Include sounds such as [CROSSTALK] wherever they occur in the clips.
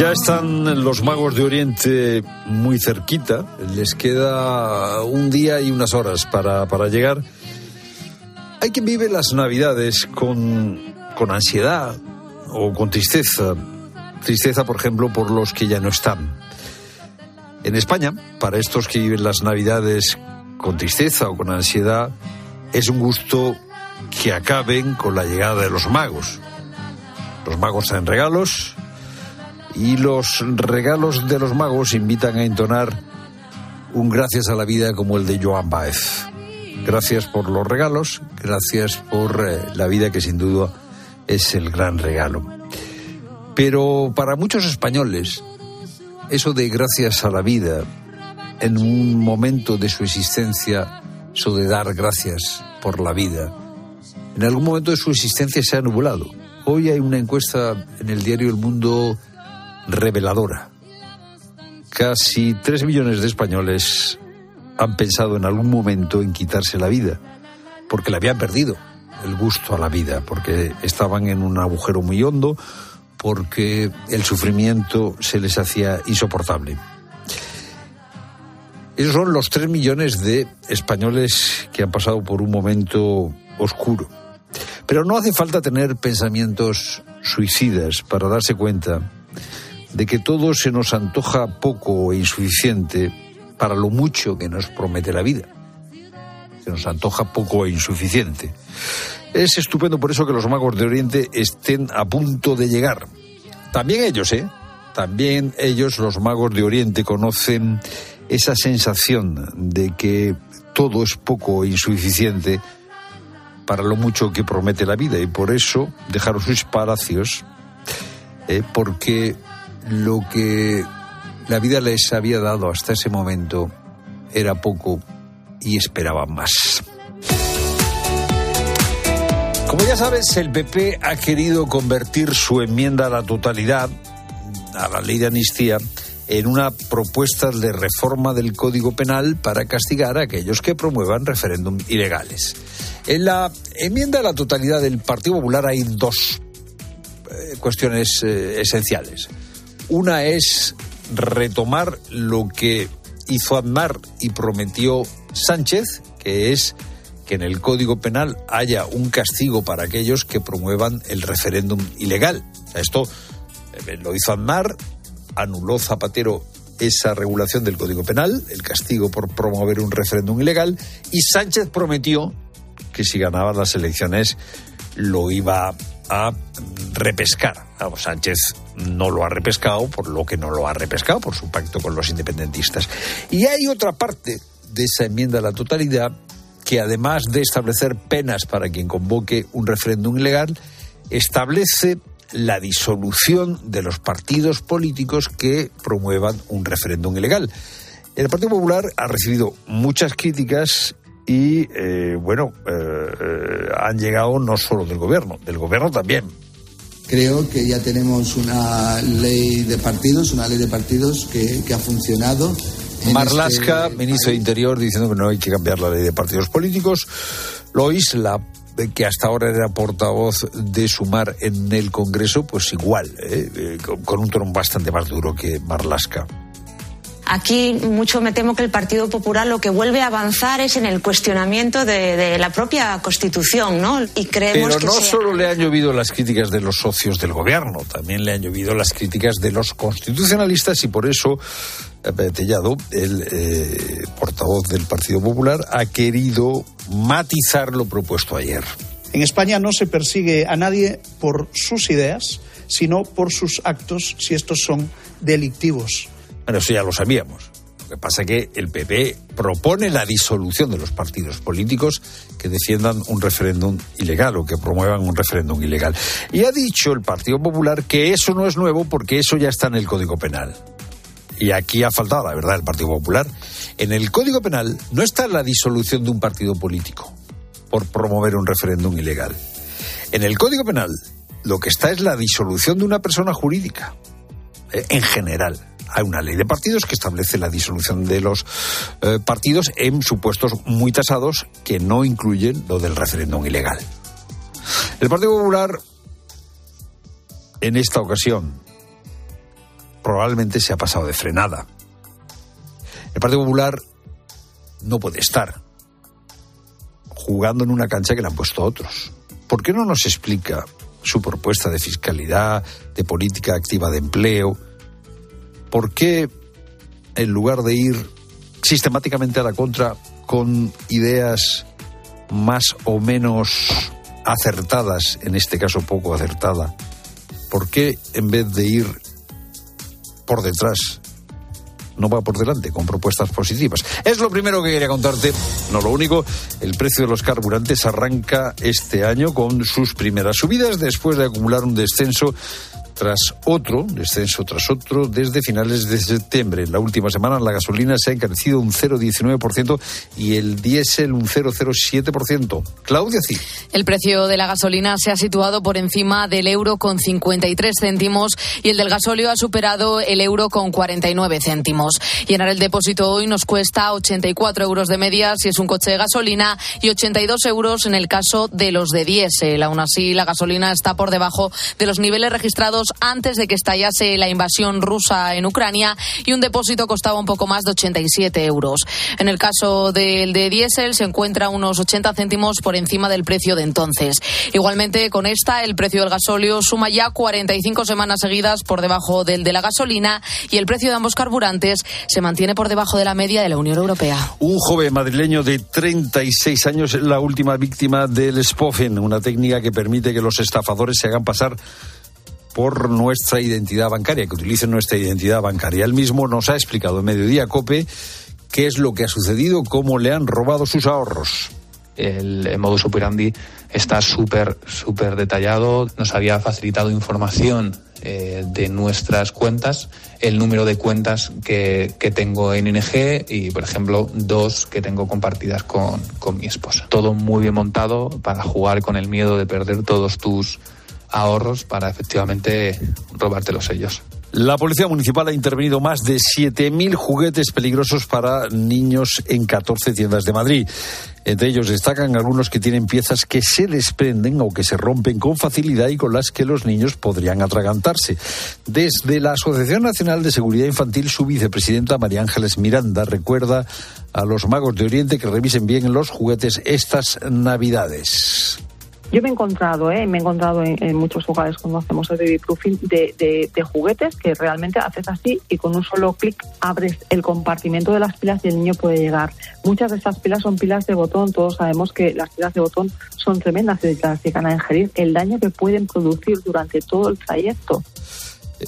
Ya están los magos de Oriente muy cerquita. Les queda un día y unas horas para, para llegar. Hay quien vive las Navidades con, con ansiedad o con tristeza. Tristeza, por ejemplo, por los que ya no están. En España, para estos que viven las Navidades con tristeza o con ansiedad, es un gusto que acaben con la llegada de los magos. Los magos traen regalos y los regalos de los magos invitan a entonar un gracias a la vida como el de Joan Baez. Gracias por los regalos, gracias por eh, la vida que sin duda es el gran regalo. Pero para muchos españoles, eso de gracias a la vida, en un momento de su existencia, eso de dar gracias por la vida, en algún momento de su existencia se ha nublado. Hoy hay una encuesta en el diario El Mundo reveladora. Casi tres millones de españoles han pensado en algún momento en quitarse la vida, porque le habían perdido el gusto a la vida, porque estaban en un agujero muy hondo, porque el sufrimiento se les hacía insoportable. Esos son los tres millones de españoles que han pasado por un momento oscuro. Pero no hace falta tener pensamientos suicidas para darse cuenta de que todo se nos antoja poco e insuficiente para lo mucho que nos promete la vida. Se nos antoja poco e insuficiente. Es estupendo por eso que los magos de Oriente estén a punto de llegar. También ellos, ¿eh? También ellos, los magos de Oriente, conocen esa sensación de que todo es poco e insuficiente para lo mucho que promete la vida y por eso dejaron sus palacios eh, porque lo que la vida les había dado hasta ese momento era poco y esperaban más. Como ya sabes, el PP ha querido convertir su enmienda a la totalidad, a la ley de amnistía, en una propuesta de reforma del Código Penal para castigar a aquellos que promuevan referéndums ilegales. En la enmienda a la totalidad del Partido Popular hay dos eh, cuestiones eh, esenciales. Una es retomar lo que hizo Aznar y prometió Sánchez, que es que en el Código Penal haya un castigo para aquellos que promuevan el referéndum ilegal. Esto eh, lo hizo Aznar, anuló Zapatero esa regulación del Código Penal, el castigo por promover un referéndum ilegal, y Sánchez prometió que si ganaba las elecciones lo iba a repescar. Sánchez no lo ha repescado por lo que no lo ha repescado, por su pacto con los independentistas. Y hay otra parte de esa enmienda a la totalidad que además de establecer penas para quien convoque un referéndum ilegal, establece la disolución de los partidos políticos que promuevan un referéndum ilegal. El Partido Popular ha recibido muchas críticas y, eh, bueno, eh, eh, han llegado no solo del gobierno, del gobierno también. Creo que ya tenemos una ley de partidos, una ley de partidos que, que ha funcionado. este ministro de Interior, diciendo que no hay que cambiar la ley de partidos políticos. Lois, la que hasta ahora era portavoz de Sumar en el Congreso, pues igual, con- un tono bastante más duro que Marlasca. Aquí mucho me temo que el Partido Popular lo que vuelve a avanzar es en el cuestionamiento de, de la propia Constitución, ¿no? Y creemos Pero que no sea- solo le han llovido las críticas de los socios del gobierno, también le han llovido las críticas de los constitucionalistas y por eso eh, Tellado, el eh, portavoz del Partido Popular, ha querido matizar lo propuesto ayer. En España no se persigue a nadie por sus ideas, sino por sus actos, si estos son delictivos. Bueno, eso ya lo sabíamos. Lo que pasa es que el PP propone la disolución de los partidos políticos que defiendan un referéndum ilegal o que promuevan un referéndum ilegal. Y ha dicho el Partido Popular que eso no es nuevo porque eso ya está en el Código Penal. y aquí ha faltado la verdad el Partido Popular, en el Código Penal no está la disolución de un partido político por promover un referéndum ilegal. En el Código Penal lo que está es la disolución de una persona jurídica, eh, en general. Hay una ley de partidos que establece la disolución de los eh, partidos en supuestos muy tasados que no incluyen lo del referéndum ilegal. El Partido Popular, en esta ocasión, probablemente se ha pasado de frenada. El Partido Popular no puede estar jugando en una cancha que le han puesto otros. ¿Por qué no nos explica su propuesta de fiscalidad, de política activa de empleo? ¿Por qué, en lugar de ir sistemáticamente a la contra con ideas más o menos acertadas, en este caso poco acertada, ¿por qué en vez de ir por detrás no va por delante con propuestas positivas. Es lo primero que quería contarte, no lo único. El precio de los carburantes arranca este año con sus primeras subidas después de acumular un descenso tras otro, descenso tras otro, desde finales de septiembre. En la última semana la gasolina se ha encarecido un 0,19% y el diésel un 0,07%. Claudia, sí. El precio de la gasolina se ha situado por encima del euro con 53 céntimos y el del gasóleo ha superado el euro con 49 céntimos. Llenar el depósito hoy nos cuesta 84 euros de media si es un coche de gasolina y 82 euros en el caso de los de diésel. Aún así, la gasolina está por debajo de los niveles registrados antes de que estallase la invasión rusa en Ucrania y un depósito costaba un poco más de 87 euros. En el caso del de diésel se encuentra unos 80 céntimos por encima del precio de entonces. Igualmente, con esta, el precio del gasóleo suma ya 45 semanas seguidas por debajo del de la gasolina y el precio de ambos carburantes se mantiene por debajo de la media de la Unión Europea. Un joven madrileño de 36 años es la última víctima del SPOFEN, una técnica que permite que los estafadores se hagan pasar por nuestra identidad bancaria, que utilicen nuestra identidad bancaria. Él mismo nos ha explicado en Mediodía Cope qué es lo que ha sucedido, cómo le han robado sus ahorros. El modus operandi está súper, súper detallado. Nos había facilitado información eh, de nuestras cuentas, el número de cuentas que, que, tengo en ING y, por ejemplo, dos que tengo compartidas con, con mi esposa. Todo muy bien montado para jugar con el miedo de perder todos tus ahorros para efectivamente robártelos ellos. La Policía Municipal ha intervenido más de 7.000 juguetes peligrosos para niños en 14 tiendas de Madrid. Entre ellos destacan algunos que tienen piezas que se desprenden o que se rompen con facilidad y con las que los niños podrían atragantarse. Desde la Asociación Nacional de Seguridad Infantil, su vicepresidenta María Ángeles Miranda recuerda a los magos de Oriente que revisen bien los juguetes estas Navidades. Yo me he encontrado, ¿eh? me he encontrado en, muchos lugares cuando hacemos el baby proofing de, de, de, juguetes que realmente haces así y con un solo clic abres el compartimento de las pilas y el niño puede llegar. Muchas de estas pilas son pilas de botón. Todos sabemos que las pilas de botón son tremendas y las llegan a ingerir. El daño que pueden producir durante todo el trayecto.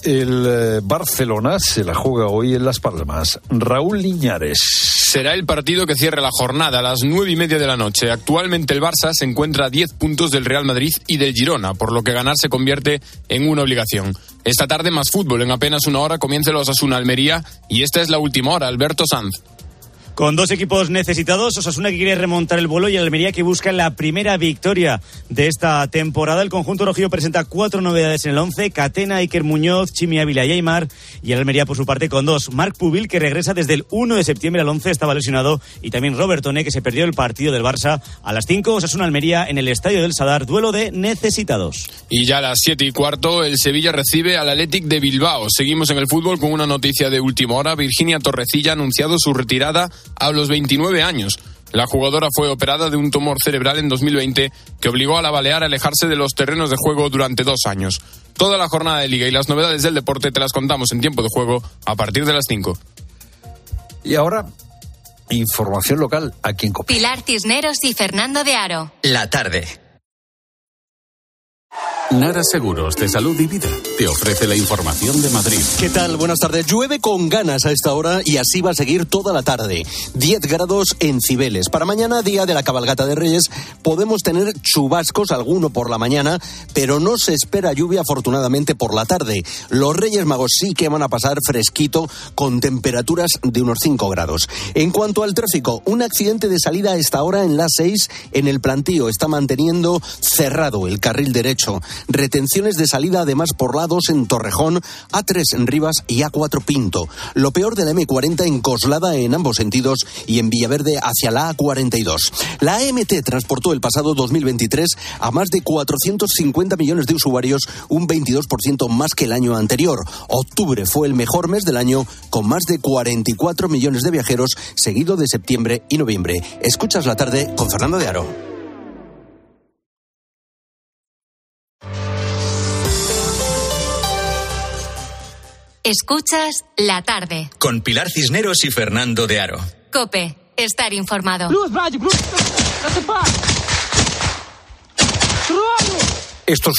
El eh, Barcelona se la juega hoy en Las Palmas. Raúl Liñares. Será el partido que cierre la jornada a las nueve y media de la noche. Actualmente el Barça se encuentra a diez puntos del Real Madrid y del Girona, por lo que ganar se convierte en una obligación. Esta tarde más fútbol. En apenas una hora comienza los Osasuna Almería y esta es la última hora. Alberto Sanz. Con dos equipos necesitados, Osasuna que quiere remontar el vuelo y Almería que busca la primera victoria de esta temporada. El conjunto rojillo presenta cuatro novedades en el once, Catena, Iker Muñoz, Chimi Ávila y Aymar. Y Almería por su parte con dos, Marc Pubil que regresa desde el 1 de septiembre al 11, estaba lesionado, y también Robertone que se perdió el partido del Barça a las 5, Osasuna Almería en el Estadio del Sadar, duelo de necesitados. Y ya a las siete y cuarto, el Sevilla recibe al Athletic de Bilbao. Seguimos en el fútbol con una noticia de última hora. Virginia Torrecilla ha anunciado su retirada a los 29 años. La jugadora fue operada de un tumor cerebral en 2020 que obligó a la Balear a alejarse de los terrenos de juego durante dos años. Toda la jornada de liga y las novedades del deporte te las contamos en tiempo de juego a partir de las 5. Y ahora, información local aquí en Copa. Pilar Cisneros y Fernando de Aro. La tarde. Nara Seguros de Salud y Vida te ofrece la información de Madrid. ¿Qué tal? Buenas tardes. Llueve con ganas a esta hora y así va a seguir toda la tarde. 10 grados en Cibeles. Para mañana, día de la cabalgata de Reyes, podemos tener chubascos, alguno por la mañana, pero no se espera lluvia afortunadamente por la tarde. Los Reyes Magos sí que van a pasar fresquito con temperaturas de unos 5 grados. En cuanto al tráfico, un accidente de salida a esta hora en la 6 en el plantío está manteniendo cerrado el carril derecho. Retenciones de salida además por en Torrejón, A3 en Rivas y A4 Pinto. Lo peor de la M40 en Coslada en ambos sentidos y en Villaverde hacia la A42. La AMT transportó el pasado 2023 a más de 450 millones de usuarios, un 22% más que el año anterior. Octubre fue el mejor mes del año con más de 44 millones de viajeros, seguido de septiembre y noviembre. Escuchas la tarde con Fernando de Aro. Escuchas la tarde. Con Pilar Cisneros y Fernando de Aro. Cope, estar informado. Estos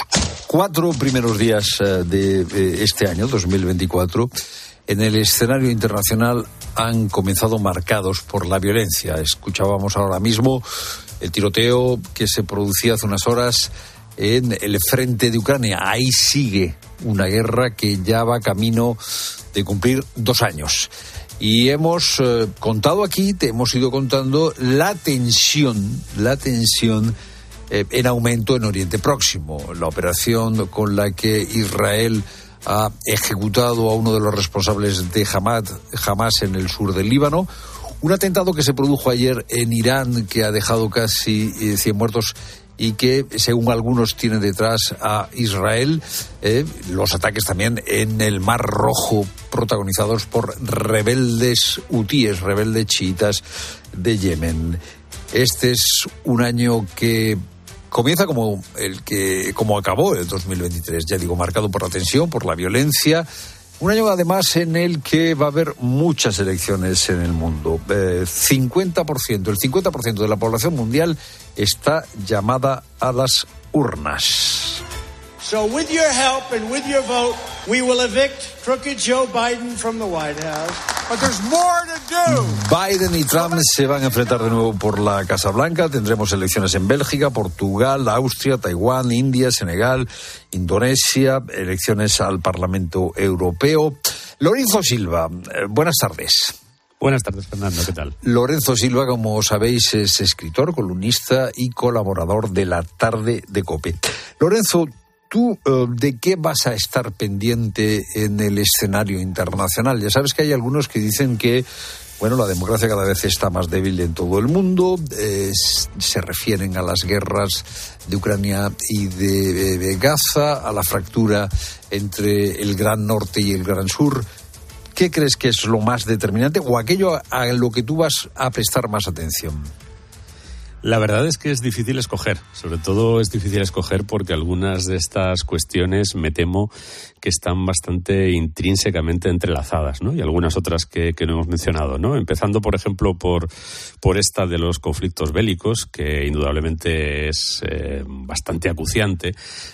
cuatro primeros días eh, de eh, este año, 2024, en el escenario internacional han comenzado marcados por la violencia. Escuchábamos ahora mismo el tiroteo que se producía hace unas horas en el frente de Ucrania. Ahí sigue una guerra que ya va camino de cumplir dos años. Y hemos eh, contado aquí, te hemos ido contando la tensión, la tensión eh, en aumento en Oriente Próximo. La operación con la que Israel ha ejecutado a uno de los responsables de Hamas, Hamas en el sur del Líbano. Un atentado que se produjo ayer en Irán que ha dejado casi 100 eh, muertos y que, según algunos, tiene detrás a Israel. Eh, los ataques también en el Mar Rojo, protagonizados por rebeldes hutíes, rebeldes chiitas de Yemen. Este es un año que comienza como el que como acabó el 2023, ya digo, marcado por la tensión, por la violencia, un año además en el que va a haber muchas elecciones en el mundo. 50%, el 50% de la población mundial está llamada a las urnas. So with your help and with your vote, we will evict crooked Joe Biden from the White House. But there's more to do. Biden y Trump se van a enfrentar de nuevo por la Casa Blanca. Tendremos elecciones en Bélgica, Portugal, Austria, Taiwán, India, Senegal, Indonesia, elecciones al Parlamento Europeo. Lorenzo Silva, eh, buenas tardes. Buenas tardes, Fernando. ¿Qué tal? Lorenzo Silva, como sabéis, es escritor, columnista y colaborador de La Tarde de Cope. Lorenzo, ¿Tú eh, de qué vas a estar pendiente en el escenario internacional? Ya sabes que hay algunos que dicen que bueno, la democracia cada vez está más débil en todo el mundo. se refieren a las guerras de Ucrania y de, Gaza, a la fractura entre el gran norte y el gran sur. ¿Qué crees que es lo más determinante o aquello a lo que tú vas a prestar más atención? La verdad es que es difícil escoger, sobre todo es difícil escoger porque algunas de estas cuestiones me temo que están bastante intrínsecamente entrelazadas, ¿no? Y algunas otras que, no hemos mencionado, ¿no? Empezando, por ejemplo, por, por esta de los conflictos bélicos, que indudablemente es eh, bastante acuciante.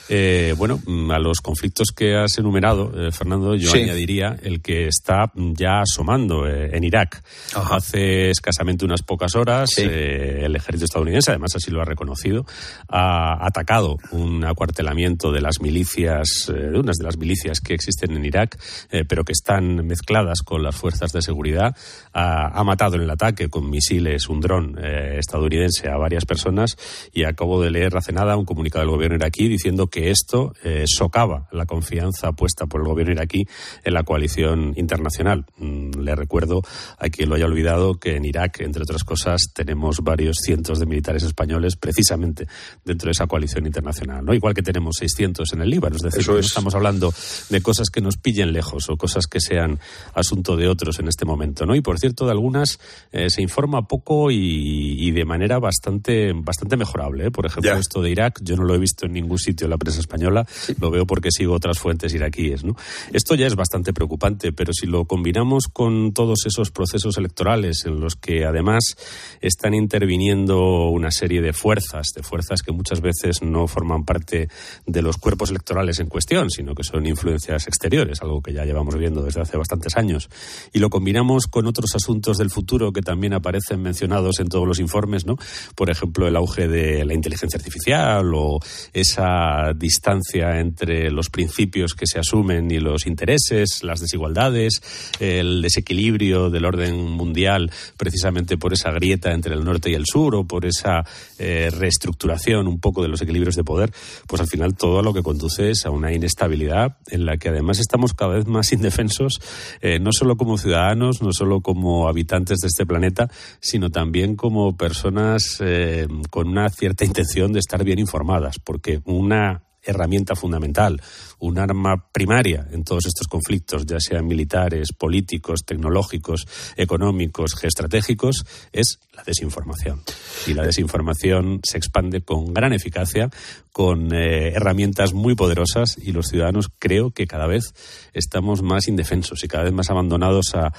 Eh, bueno, a los conflictos que has enumerado, eh, Fernando, yo añadiría el que está ya asomando en Irak. Hace escasamente unas pocas horas, el ejército estadounidense, además así lo ha reconocido, ha atacado un acuartelamiento de las milicias, de unas de las milicias que existen en Irak, eh, pero que están mezcladas con las fuerzas de seguridad. Ha, matado en el ataque con misiles un dron eh, estadounidense a varias personas y acabo de leer hace nada un comunicado del gobierno iraquí diciendo que esto eh, socava la confianza puesta por el gobierno iraquí en la coalición internacional. Mm, le recuerdo a quien lo haya olvidado que en Irak, entre otras cosas, tenemos varios cientos de militares españoles precisamente dentro de esa coalición internacional, ¿no? Igual que tenemos 600 en el Líbano, es decir, no estamos hablando de cosas que nos pillen lejos o cosas que sean asunto de otros en este momento, ¿no? Y por cierto, de algunas eh, se informa poco y, de manera bastante, bastante mejorable. ¿eh? Por ejemplo, esto de Irak, yo no lo he visto en ningún sitio en la prensa española, lo veo porque sigo otras fuentes iraquíes, ¿no? Esto ya es bastante preocupante, pero si lo combinamos con todos esos procesos electorales en los que además están interviniendo una serie de fuerzas, de fuerzas que muchas veces no forman parte de los cuerpos electorales en cuestión, sino que son influencias exteriores, algo que ya llevamos viendo desde hace bastantes años. Y lo combinamos con otros asuntos del futuro que también aparecen mencionados en todos los informes, ¿no? Por ejemplo, el auge de la inteligencia artificial o esa distancia entre los principios que se asumen y los intereses, las desigualdades, el desequilibrio del orden mundial precisamente por esa grieta entre el norte y el sur o por esa eh, reestructuración un poco de los equilibrios de poder, pues al final todo lo que conduce es a una inestabilidad en la que además estamos cada vez más [LAUGHS] indefensos, eh, no solo como ciudadanos, no solo como habitantes de este planeta, sino también como personas eh, con una cierta intención de estar bien informadas, porque una herramienta fundamental, un arma primaria en todos estos conflictos, ya sean militares, políticos, tecnológicos, económicos, geoestratégicos, es la desinformación. Y la desinformación se expande con gran eficacia, con eh, herramientas muy poderosas y los ciudadanos creo que cada vez estamos más indefensos y cada vez más abandonados a,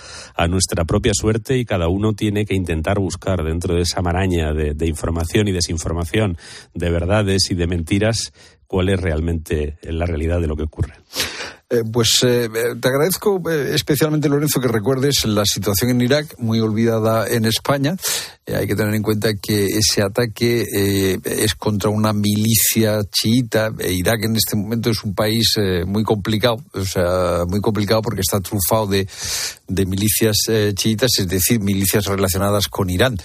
nuestra propia suerte y cada uno tiene que intentar buscar dentro de esa maraña de información y desinformación, de verdades y de mentiras, cuál es realmente la realidad de lo que ocurre. Eh, pues eh, te agradezco eh, especialmente, Lorenzo, que recuerdes la situación en Irak, muy olvidada en España. hay que tener en cuenta que ese ataque es contra una milicia chiita. E Irak en este momento es un país muy complicado, o sea, muy complicado porque está trufado de, de milicias chiitas, es decir, milicias relacionadas con Irán.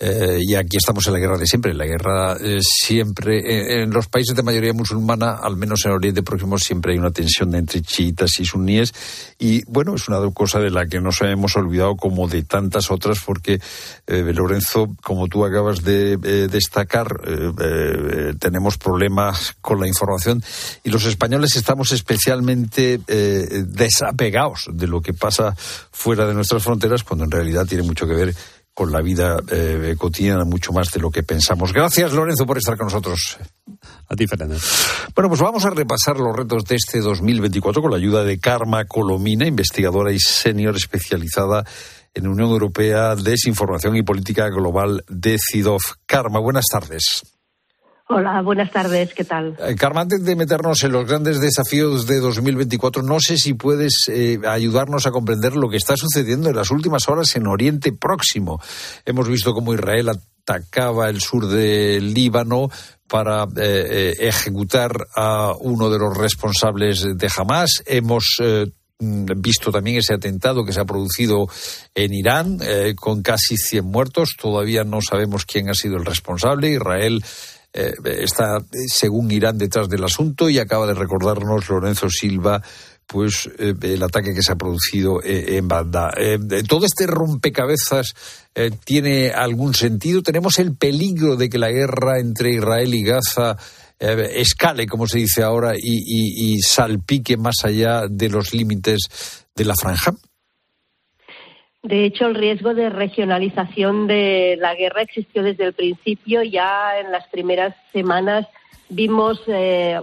y aquí estamos en la guerra de siempre. La guerra siempre, en los países de mayoría musulmana, al menos en Oriente Próximo, siempre hay una tensión entre chiitas y suníes. Y bueno, es una cosa de la que nos hemos olvidado como de tantas otras, porque eh, Lorenzo, como tú acabas de eh, destacar, eh, tenemos problemas con la información y los españoles estamos especialmente desapegados de lo que pasa fuera de nuestras fronteras, cuando en realidad tiene mucho que ver con la vida cotidiana mucho más de lo que pensamos. Gracias, Lorenzo, por estar con nosotros. A ti, Fernando. Bueno, pues vamos a repasar los retos de este 2024 con la ayuda de Karma Colomina, investigadora y senior especializada en Unión Europea, Desinformación y Política Global de CIDOF. Karma, buenas tardes. Hola, buenas tardes, ¿qué tal? Eh, Karma, antes de meternos en los grandes desafíos de 2024, no sé si puedes eh, ayudarnos a comprender lo que está sucediendo en las últimas horas en Oriente Próximo. Hemos visto cómo Israel atacaba el sur del Líbano, para eh, eh, ejecutar a uno de los responsables de Hamas. Hemos eh, visto también ese atentado que se ha producido en Irán con casi 100 muertos. Todavía no sabemos quién ha sido el responsable. Israel está, según Irán, detrás del asunto y acaba de recordarnos Lorenzo Silva pues el ataque que se ha producido en Bagdad. todo este rompecabezas eh, tiene algún sentido? ¿Tenemos el peligro de que la guerra entre Israel y Gaza eh, escale, como se dice ahora, y, salpique más allá de los límites de la franja? De hecho, el riesgo de regionalización de la guerra existió desde el principio. Ya en las primeras semanas vimos eh,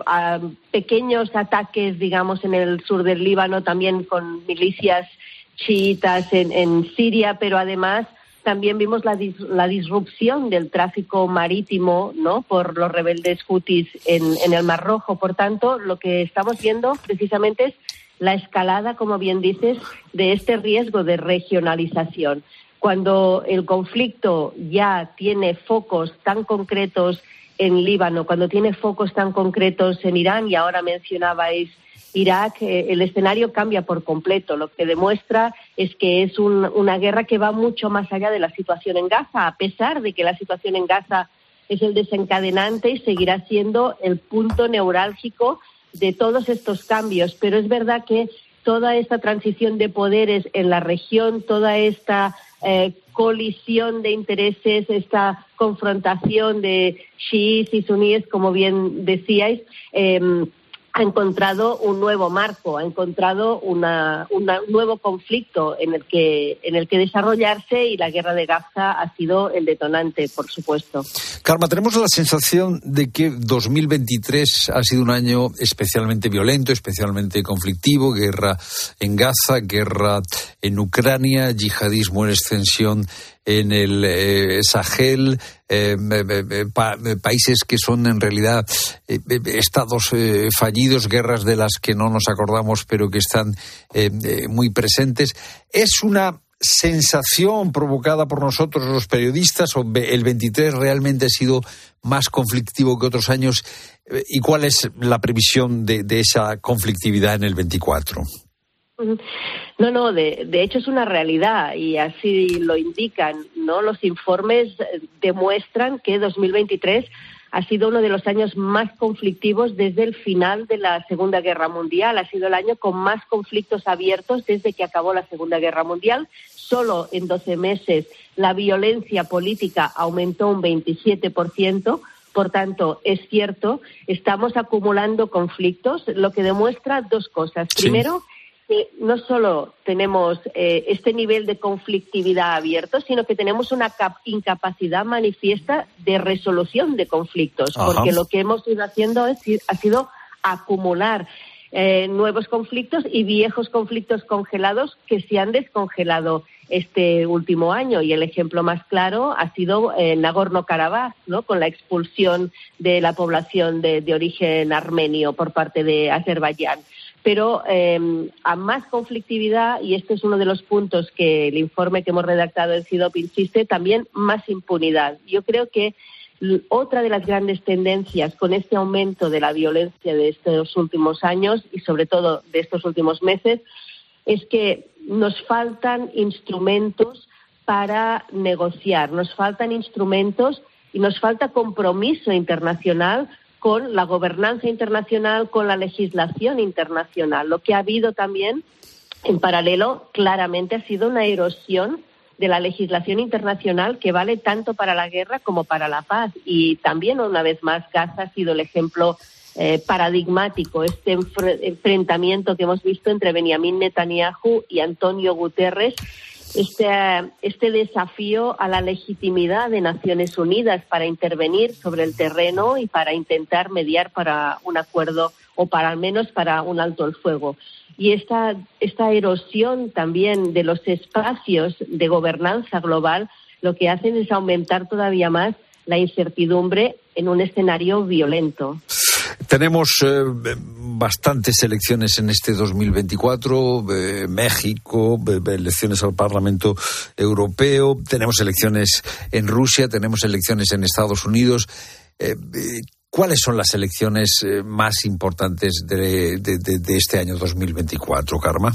pequeños ataques, digamos, en el sur del Líbano, también con milicias chiitas en Siria, pero además también vimos la, la, disrupción del tráfico marítimo ¿no? por los rebeldes hutis en, en, el Mar Rojo. Por tanto, lo que estamos viendo precisamente es la escalada, como bien dices, de este riesgo de regionalización. Cuando el conflicto ya tiene focos tan concretos en Líbano, cuando tiene focos tan concretos en Irán, y ahora mencionabais Irak, eh, el escenario cambia por completo. Lo que demuestra es que es una guerra que va mucho más allá de la situación en Gaza, a pesar de que la situación en Gaza es el desencadenante y seguirá siendo el punto neurálgico de todos estos cambios. Pero es verdad que toda esta transición de poderes en la región, toda esta eh, colisión de intereses, esta confrontación de chiíes y suníes, como bien decíais, eh, ha encontrado un nuevo marco, ha encontrado un nuevo conflicto en el, que, en el que desarrollarse y la guerra de Gaza ha sido el detonante, por supuesto. Karma, tenemos la sensación de que 2023 ha sido un año especialmente violento, especialmente conflictivo, guerra en Gaza, guerra en Ucrania, yihadismo en extensión en el eh, Sahel, eh, pa- países que son en realidad eh, estados fallidos, guerras de las que no nos acordamos, pero que están muy presentes. Es una sensación provocada por nosotros los periodistas o el 23 realmente ha sido más conflictivo que otros años y cuál es la previsión de, de esa conflictividad en el 24 Ujú. No, no, de, de hecho es una realidad y así lo indican, ¿no? Los informes eh, demuestran que 2023 ha sido uno de los años más conflictivos desde el final de la Segunda Guerra Mundial. Ha sido el año con más conflictos abiertos desde que acabó la Segunda Guerra Mundial. Solo en 12 meses la violencia política aumentó un 27%. Por tanto, es cierto, estamos acumulando conflictos, lo que demuestra dos cosas. Sí. Primero, que no solo tenemos eh, este nivel de conflictividad abierto, sino que tenemos una cap- incapacidad manifiesta de resolución de conflictos, Ajá. porque lo que hemos ido haciendo es ha sido acumular eh, nuevos conflictos y viejos conflictos congelados que se han descongelado este último año. Y el ejemplo más claro ha sido eh, Nagorno-Karabaj, ¿no? con la expulsión de la población de, de origen armenio por parte de Azerbaiyán. Pero eh, a más conflictividad, y este es uno de los puntos que el informe que hemos redactado en CIDOP insiste, también más impunidad. Yo creo que otra de las grandes tendencias con este aumento de la violencia de estos últimos años y sobre todo de estos últimos meses es que nos faltan instrumentos para negociar, nos faltan instrumentos y nos falta compromiso internacional con la gobernanza internacional, con la legislación internacional. Lo que ha habido también, en paralelo, claramente ha sido una erosión de la legislación internacional que vale tanto para la guerra como para la paz. Y también, una vez más, Gaza ha sido el ejemplo eh, paradigmático, este enfre- enfrentamiento que hemos visto entre Benjamín Netanyahu y Antonio Guterres, este, este desafío a la legitimidad de Naciones Unidas para intervenir sobre el terreno y para intentar mediar para un acuerdo o para al menos para un alto el fuego. Y esta, esta erosión también de los espacios de gobernanza global lo que hacen es aumentar todavía más la incertidumbre en un escenario violento. Tenemos eh, bastantes elecciones en este 2024, eh, México, eh, elecciones al Parlamento Europeo, tenemos elecciones en Rusia, tenemos elecciones en Estados Unidos. Eh, ¿Cuáles son las elecciones más importantes de, de- de- de este año 2024, Karma?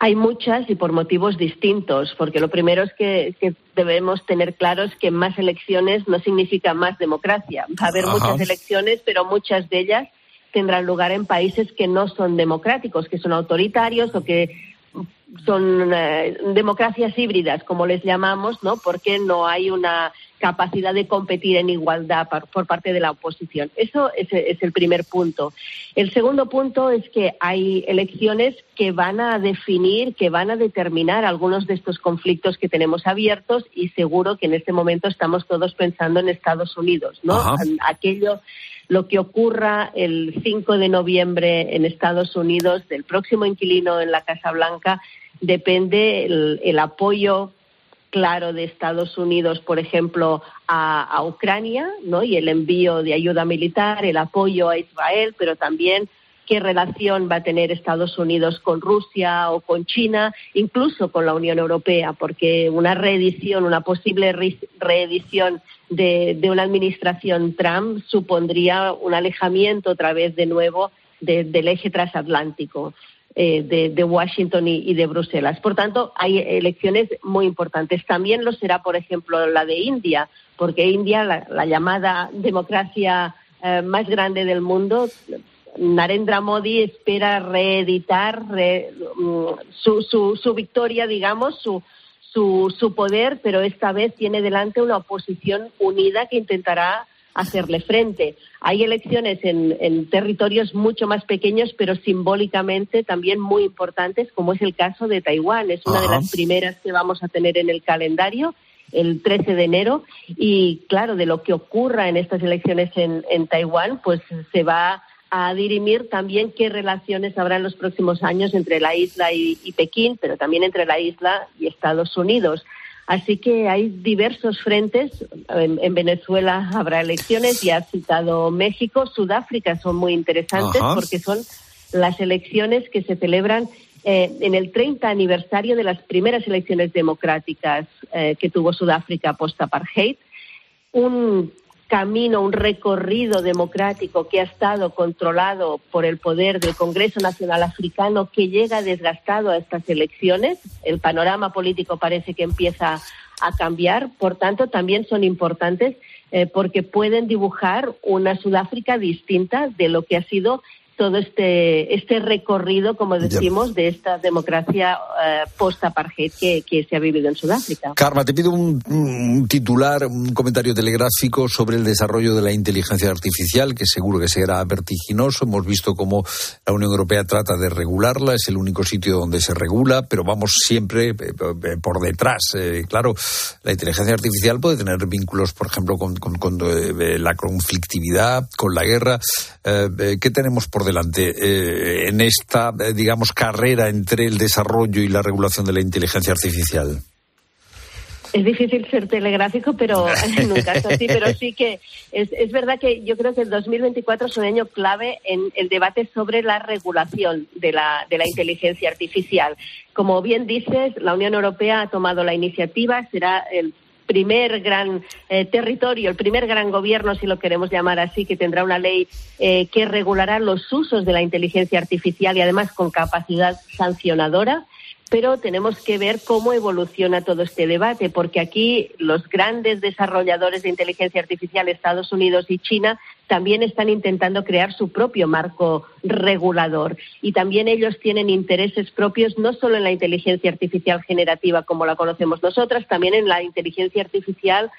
Hay muchas y por motivos distintos, porque lo primero es que, que debemos tener claro es que más elecciones no significa más democracia. Va a haber Ajá. muchas elecciones, pero muchas de ellas tendrán lugar en países que no son democráticos, que son autoritarios o que son eh, democracias híbridas, como les llamamos, ¿no? Porque no hay una capacidad de competir en igualdad par- por parte de la oposición. Eso es, es el primer punto. El segundo punto es que hay elecciones que van a definir, que van a determinar algunos de estos conflictos que tenemos abiertos y seguro que en este momento estamos todos pensando en Estados Unidos, ¿no? Ajá. Aquello lo que ocurra el 5 de noviembre en Estados Unidos del próximo inquilino en la Casa Blanca depende el, apoyo claro de Estados Unidos, por ejemplo, a, a Ucrania, ¿no? Y el envío de ayuda militar, el apoyo a Israel, pero también qué relación va a tener Estados Unidos con Rusia o con China, incluso con la Unión Europea, porque una reedición, una posible re- reedición de, de una administración Trump supondría un alejamiento otra vez de nuevo de- del eje transatlántico. eh, de, Washington y, y de Bruselas. Por tanto, hay elecciones muy importantes. También lo será, por ejemplo, la de India, porque India, la, la llamada democracia eh, más grande del mundo, Narendra Modi espera reeditar re- mm, su, su, su victoria, digamos, su, su, su poder, pero esta vez tiene delante una oposición unida que intentará hacerle frente. Hay elecciones en, en territorios mucho más pequeños, pero simbólicamente también muy importantes, como es el caso de Taiwán. Es una de las primeras que vamos a tener en el calendario el 13 de enero y claro, de lo que ocurra en estas elecciones en, en Taiwán, pues se va a dirimir también qué relaciones habrá en los próximos años entre la isla y, y Pekín, pero también entre la isla y Estados Unidos. Así que hay diversos frentes. En, en Venezuela habrá elecciones, ya has citado México, Sudáfrica son muy interesantes Ajá. porque son las elecciones que se celebran eh, en el 30 aniversario de las primeras elecciones democráticas eh, que tuvo Sudáfrica post-apartheid. Un camino, un recorrido democrático que ha estado controlado por el poder del Congreso Nacional Africano que llega desgastado a estas elecciones. El panorama político parece que empieza a cambiar, por tanto, también son importantes eh, porque pueden dibujar una Sudáfrica distinta de lo que ha sido todo este, este recorrido, como decimos, de esta democracia eh, post-apartheid que, que se ha vivido en Sudáfrica. Karma, te pido un, un titular, un comentario telegráfico sobre el desarrollo de la inteligencia artificial, que seguro que será vertiginoso. Hemos visto cómo la Unión Europea trata de regularla, es el único sitio donde se regula, pero vamos siempre eh, eh, por detrás. Eh, claro, la inteligencia artificial puede tener vínculos, por ejemplo, con, con- con, eh, la conflictividad, con la guerra. ¿Qué tenemos por delante eh, en esta, eh, digamos, carrera entre el desarrollo y la regulación de la inteligencia artificial? Es difícil ser telegráfico, pero [LAUGHS] en un caso así, pero sí que es, es verdad que yo creo que el 2024 es un año clave en el debate sobre la regulación de la, de la inteligencia artificial. Como bien dices, la Unión Europea ha tomado la iniciativa, será el primer gran eh, territorio, el primer gran gobierno, si lo queremos llamar así, que tendrá una ley eh, que regulará los usos de la inteligencia artificial y además con capacidad sancionadora pero tenemos que ver cómo evoluciona todo este debate, porque aquí los grandes desarrolladores de inteligencia artificial, Estados Unidos y China, también están intentando crear su propio marco regulador. Y también ellos tienen intereses propios, no solo en la inteligencia artificial generativa como la conocemos nosotras, también en la inteligencia artificial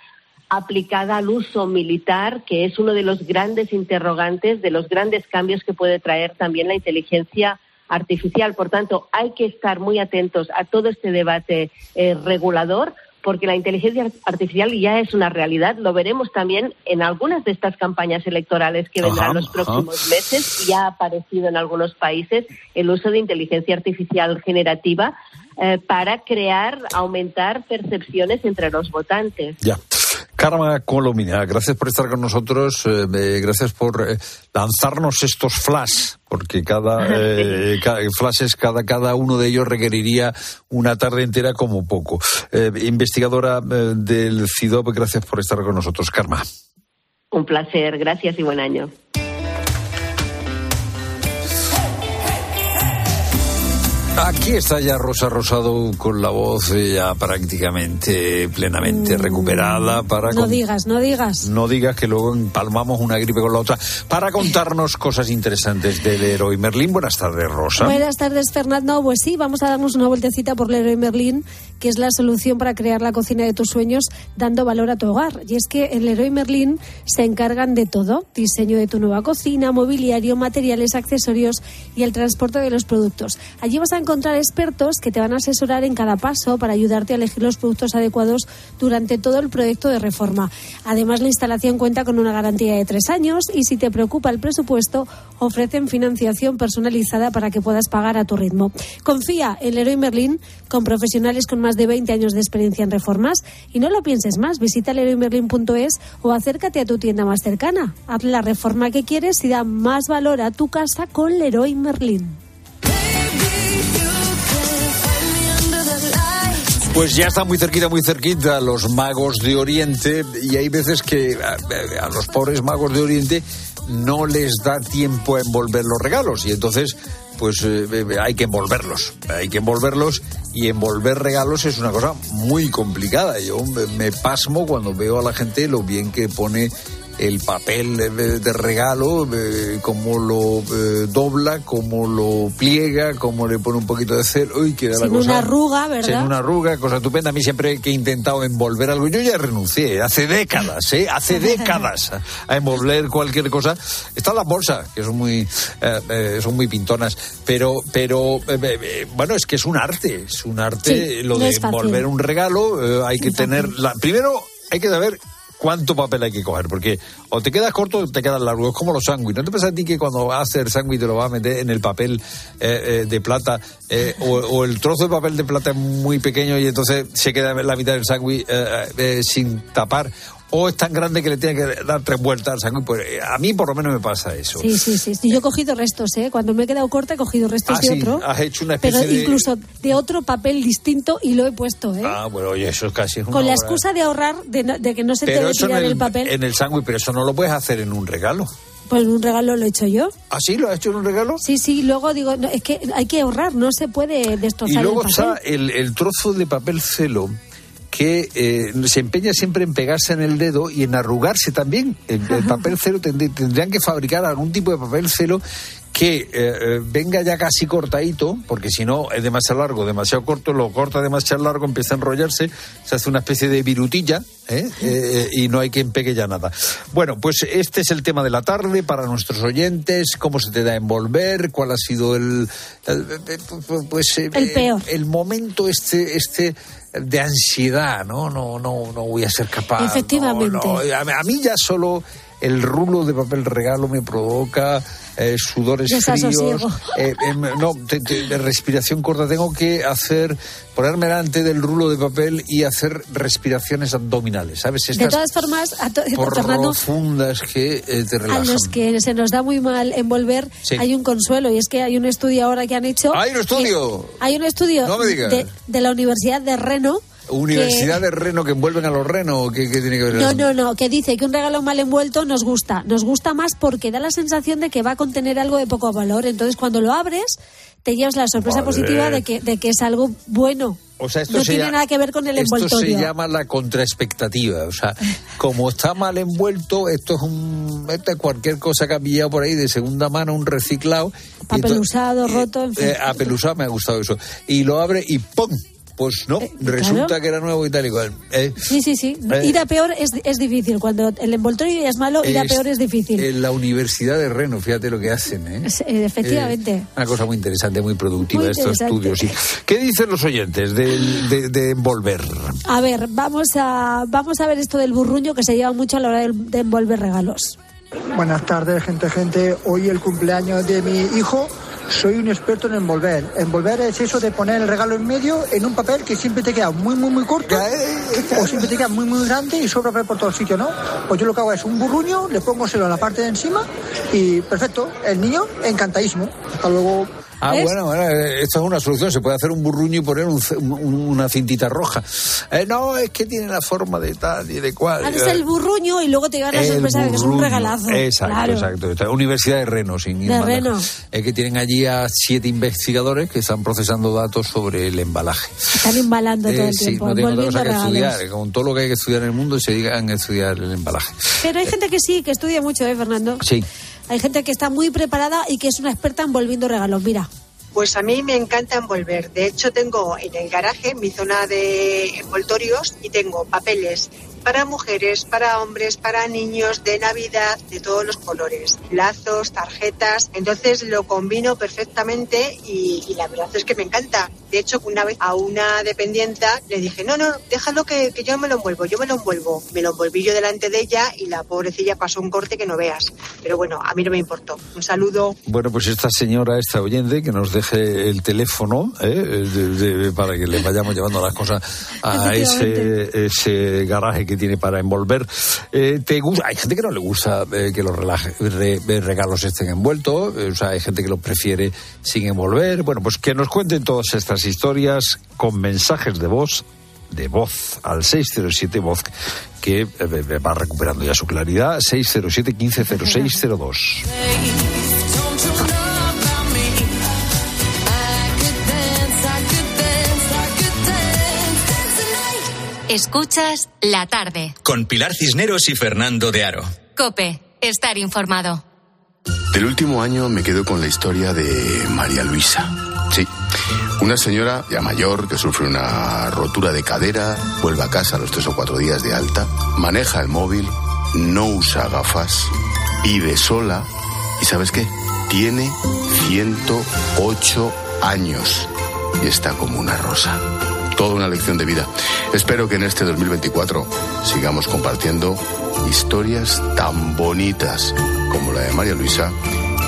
aplicada al uso militar, que es uno de los grandes interrogantes, de los grandes cambios que puede traer también la inteligencia artificial. Por tanto, hay que estar muy atentos a todo este debate eh, regulador porque la inteligencia artificial ya es una realidad. Lo veremos también en algunas de estas campañas electorales que vendrán Ajá, los ajá. próximos meses. Ya ha aparecido en algunos países el uso de inteligencia artificial generativa eh, para crear, aumentar percepciones entre los votantes. Ya. Karma Colomina, gracias por estar con nosotros, eh, gracias por eh, lanzarnos estos flash, porque cada, [LAUGHS] eh, ca- flashes, cada, cada uno de ellos requeriría una tarde entera como poco. Eh, investigadora eh, del CIDOP, gracias por estar con nosotros, Karma. Un placer, gracias y buen año. Aquí está ya Rosa Rosado con la voz eh, ya prácticamente plenamente recuperada para No con- digas, no digas. No digas que luego empalmamos una gripe con la otra. Para contarnos cosas interesantes del héroe Merlín. Buenas tardes, Rosa. Buenas tardes, Fernando. Pues sí, vamos a darnos una vueltecita por Leroy Merlin, que es la solución para crear la cocina de tus sueños dando valor a tu hogar. Y es que en Leroy Merlin se encargan de todo: diseño de tu nueva cocina, mobiliario, materiales, accesorios y el transporte de los productos. Allí vas a encontrar expertos que te van a asesorar en cada paso para ayudarte a elegir los productos adecuados durante todo el proyecto de reforma. Además, la instalación cuenta con una garantía de tres años y si te preocupa el presupuesto, ofrecen financiación personalizada para que puedas pagar a tu ritmo. Confía en Leroy Merlin con profesionales con más de 20 años de experiencia en reformas y no lo pienses más. Visita leroymerlin.es o acércate a tu tienda más cercana. Haz la reforma que quieres y da más valor a tu casa con Leroy Merlin. Pues ya está muy cerquita, muy cerquita los magos de Oriente y hay veces que a, a los pobres magos de Oriente no les da tiempo a envolver los regalos y entonces pues eh, hay que envolverlos, hay que envolverlos y envolver regalos es una cosa muy complicada. Yo me pasmo cuando veo a la gente lo bien que pone el papel de, de regalo, eh, cómo lo eh, dobla, cómo lo pliega, cómo le pone un poquito de celo. Uy, queda la cosa. una arruga, ¿verdad? Sin una arruga, cosa estupenda. A mí siempre que he intentado envolver algo, yo ya renuncié, hace décadas, ¿eh? Hace [LAUGHS] décadas a, envolver cualquier cosa. Están las bolsas, que son muy, eh, eh, son muy pintonas, pero, pero eh, bueno, es que es un arte, es un arte Sí, lo no de envolver un regalo. hay que tener, la, primero hay que saber cuánto papel hay que coger, porque o te quedas corto o te quedas largo. Es como los sándwiches. ¿No te pasa a ti que cuando haces el sándwich te lo vas a meter en el papel eh, eh, de plata eh, o, el trozo de papel de plata es muy pequeño y entonces se queda la mitad del sándwich sin tapar? O es tan grande que le tiene que dar tres vueltas al. Pues, eh, a mí por lo menos me pasa eso. Sí, sí, sí. Yo he cogido restos, ¿eh? Cuando me he quedado corta he cogido restos Ah, de sí, otro. has hecho una especie Pero de... incluso de otro papel distinto y lo he puesto, ¿eh? Ah, bueno, oye, eso es casi... es una Con la excusa de ahorrar, de, no- de que no se te Pero eso tirar en el, el, papel, en el sándwich, pero eso no lo puedes hacer en un regalo. pues un regalo lo he hecho yo. ¿Ah, sí? ¿Lo has hecho en un regalo? Sí, sí, luego digo, no, es que hay que ahorrar, no se puede Y destrozar luego el papel. está el, el trozo de papel celo que eh, se empeña siempre en pegarse en el dedo y en arrugarse también. El, el papel tend- tendrían que fabricar algún tipo de papel celo que eh, eh, venga ya casi cortadito, porque si no es demasiado largo, demasiado corto, lo corta demasiado largo, empieza a enrollarse, se hace una especie de virutilla ¿eh? Eh, y no hay que empegue ya nada. Bueno, pues este es el tema de la tarde para nuestros oyentes, cómo se te da a envolver, cuál ha sido el, el- pues, El peor. el momento este este de ansiedad, ¿no? No, no, no voy a ser capaz. Efectivamente. no. A mí ya solo el rulo de papel regalo me provoca eh, sudores fríos, eh, em, no, te- te- de respiración corta. Tengo que hacer, ponerme delante del rulo de papel y hacer respiraciones abdominales, ¿sabes? De Estas todas formas, a profundas que eh, te a relajan. los que se nos da muy mal envolver, Sí. hay un consuelo y es que hay un estudio ahora que han hecho. ¡Hay un estudio! hay un estudio No me digas. de, de la Universidad de Reno. Universidad de Reno que envuelven a los renos, ¿qué, qué tiene que ver? No, no, no, que dice que un regalo mal envuelto nos gusta. Nos gusta más porque da la sensación de que va a contener algo de poco valor. Entonces, cuando lo abres, te llevas la sorpresa positiva de que, de que es algo bueno. O sea, esto no se tiene llama- nada que ver con el Esto envoltorio. se llama la contraexpectativa. O sea, como está mal envuelto, esto es un esto es cualquier cosa que ha pillado por ahí de segunda mano, un reciclado. y Papel entonces- usado, roto, en fin. eh, apelusado, me ha gustado eso. Y lo abre y ¡pum! Pues no, resulta Eh, claro. que era nuevo y tal y cual. Eh, Sí, sí, sí. Eh. Ir a peor es, es difícil. Cuando el envoltorio ya es malo, ir a peor es difícil. En la Universidad de Reno, fíjate lo que hacen, ¿eh? Efectivamente. Una cosa muy interesante, muy productiva Muy estos estudios. sí. ¿Qué dicen los oyentes del- de, de envolver? A ver, vamos a, vamos a ver esto del burruño que se lleva mucho a la hora de, de envolver regalos. Buenas tardes, gente, gente. Hoy el cumpleaños de mi hijo. Soy un experto en envolver. Envolver es eso de poner el regalo en medio en un papel que siempre te queda muy, muy, muy corto o siempre te queda muy, muy grande y sobra papel por todo el sitio, ¿no? Pues yo lo que hago es un burruño, le pongo celo a la parte de encima y perfecto. El niño encantadísimo. Hasta luego. Ah, bueno, bueno, eh, esto es una solución. Se puede hacer un burruño y poner un un- una cintita roja. Eh, no, es que tiene la forma de tal y de cual. Haces el burruño y luego te llevas la sorpresa de que es un regalazo. Exacto, Claro. exacto. Esta Universidad de Reno, sin De Reno. Es que tienen allí a siete investigadores que están procesando datos sobre el embalaje. Están embalando todo Eh, el sí, tiempo, no tengo otra cosa que regalos. estudiar. eh, Con todo lo que hay que estudiar en el mundo, se digan a estudiar el embalaje. Pero hay gente que sí, que estudia mucho, ¿eh, Fernando? Sí. Hay gente que está muy preparada y que es una experta envolviendo regalos. Mira. Pues a mí me encanta envolver. De hecho, tengo en el garaje mi zona de envoltorios y tengo papeles para mujeres, para hombres, para niños, de Navidad, de todos los colores. Lazos, tarjetas. Entonces lo combino perfectamente y, y la verdad es que me encanta. De hecho, una vez a una dependienta le dije, no, no, déjalo que, que yo me lo envuelvo, yo me lo envuelvo. Me lo envolví yo delante de ella y la pobrecilla pasó un corte que no veas. Pero bueno, a mí no me importó. Un saludo. Bueno, pues esta señora, esta oyente, que nos deje el teléfono ¿eh? de- de- para que le vayamos llevando las cosas a ese, ese garaje que tiene para envolver. Eh, ¿te gusta? Hay gente que no le gusta eh, que los eh, regalos estén envueltos, o sea, hay gente que los prefiere sin envolver. Bueno, pues que nos cuenten todas estas historias con mensajes de voz de voz al 607 voz que va recuperando ya su claridad 607 150602 Escuchas la tarde. Con Pilar Cisneros y Fernando de Aro. Cope, estar informado. Del último año me quedo con la historia de María Luisa. Sí, una señora ya mayor que sufre una rotura de cadera, vuelve a casa a los tres o cuatro días de alta, maneja el móvil, no usa gafas, vive sola y ¿sabes qué? Tiene 108 años y está como una rosa. Toda una lección de vida. Espero que en este 2024 sigamos compartiendo historias tan bonitas como la de María Luisa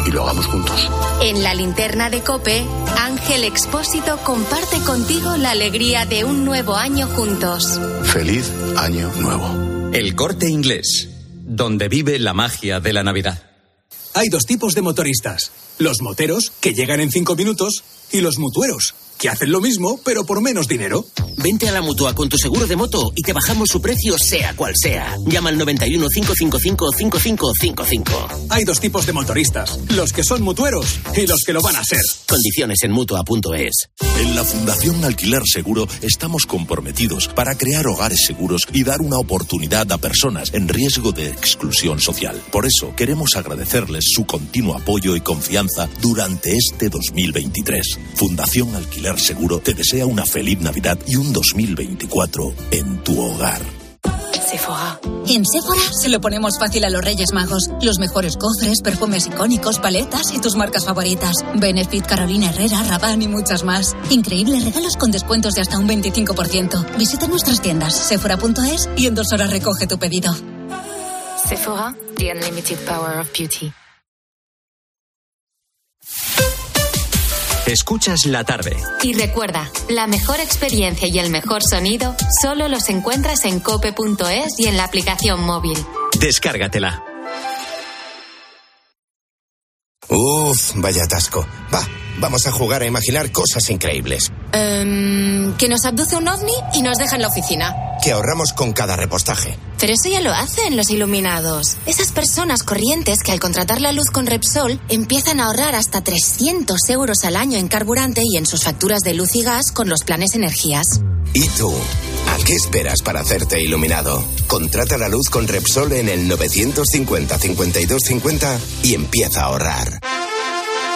y lo hagamos juntos. En la linterna de Cope, Ángel Expósito comparte contigo la alegría de un nuevo año juntos. Feliz año nuevo. El corte inglés, donde vive la magia de la Navidad. Hay dos tipos de motoristas. Los moteros, que llegan en cinco minutos, y los mutueros, que hacen lo mismo, pero por menos dinero. Vente a la mutua con tu seguro de moto y te bajamos su precio, sea cual sea. Llama al 91 555 5555. Hay dos tipos de motoristas: los que son mutueros y los que lo van a ser. Condiciones en mutua.es. En la Fundación Alquiler Seguro estamos comprometidos para crear hogares seguros y dar una oportunidad a personas en riesgo de exclusión social. Por eso queremos agradecerles su continuo apoyo y confianza durante este 2023. Fundación Alquiler Seguro te desea una feliz Navidad y un 2024 en tu hogar. Sephora. En Sephora se lo ponemos fácil a los Reyes Magos. Los mejores cofres, perfumes icónicos, paletas y tus marcas favoritas. Benefit, Carolina Herrera, Rabanne y muchas más. Increíbles regalos con descuentos de hasta un 25%. Visita nuestras tiendas sephora.es y en dos horas recoge tu pedido. Sephora, the unlimited power of beauty. Escuchas la tarde. Y recuerda, la mejor experiencia y el mejor sonido solo los encuentras en cope.es y en la aplicación móvil. Descárgatela. Uf, vaya atasco. Va, vamos a jugar a imaginar cosas increíbles. Em, que nos abduce un ovni y nos deja en la oficina. Que ahorramos con cada repostaje. Pero eso ya lo hacen los iluminados. Esas personas corrientes que al contratar la luz con Repsol empiezan a ahorrar hasta 300 euros al año en carburante y en sus facturas de luz y gas con los planes energías. ¿Y tú? ¿A qué esperas para hacerte iluminado? Contrata la luz con Repsol en el 950 52 50 y empieza a ahorrar.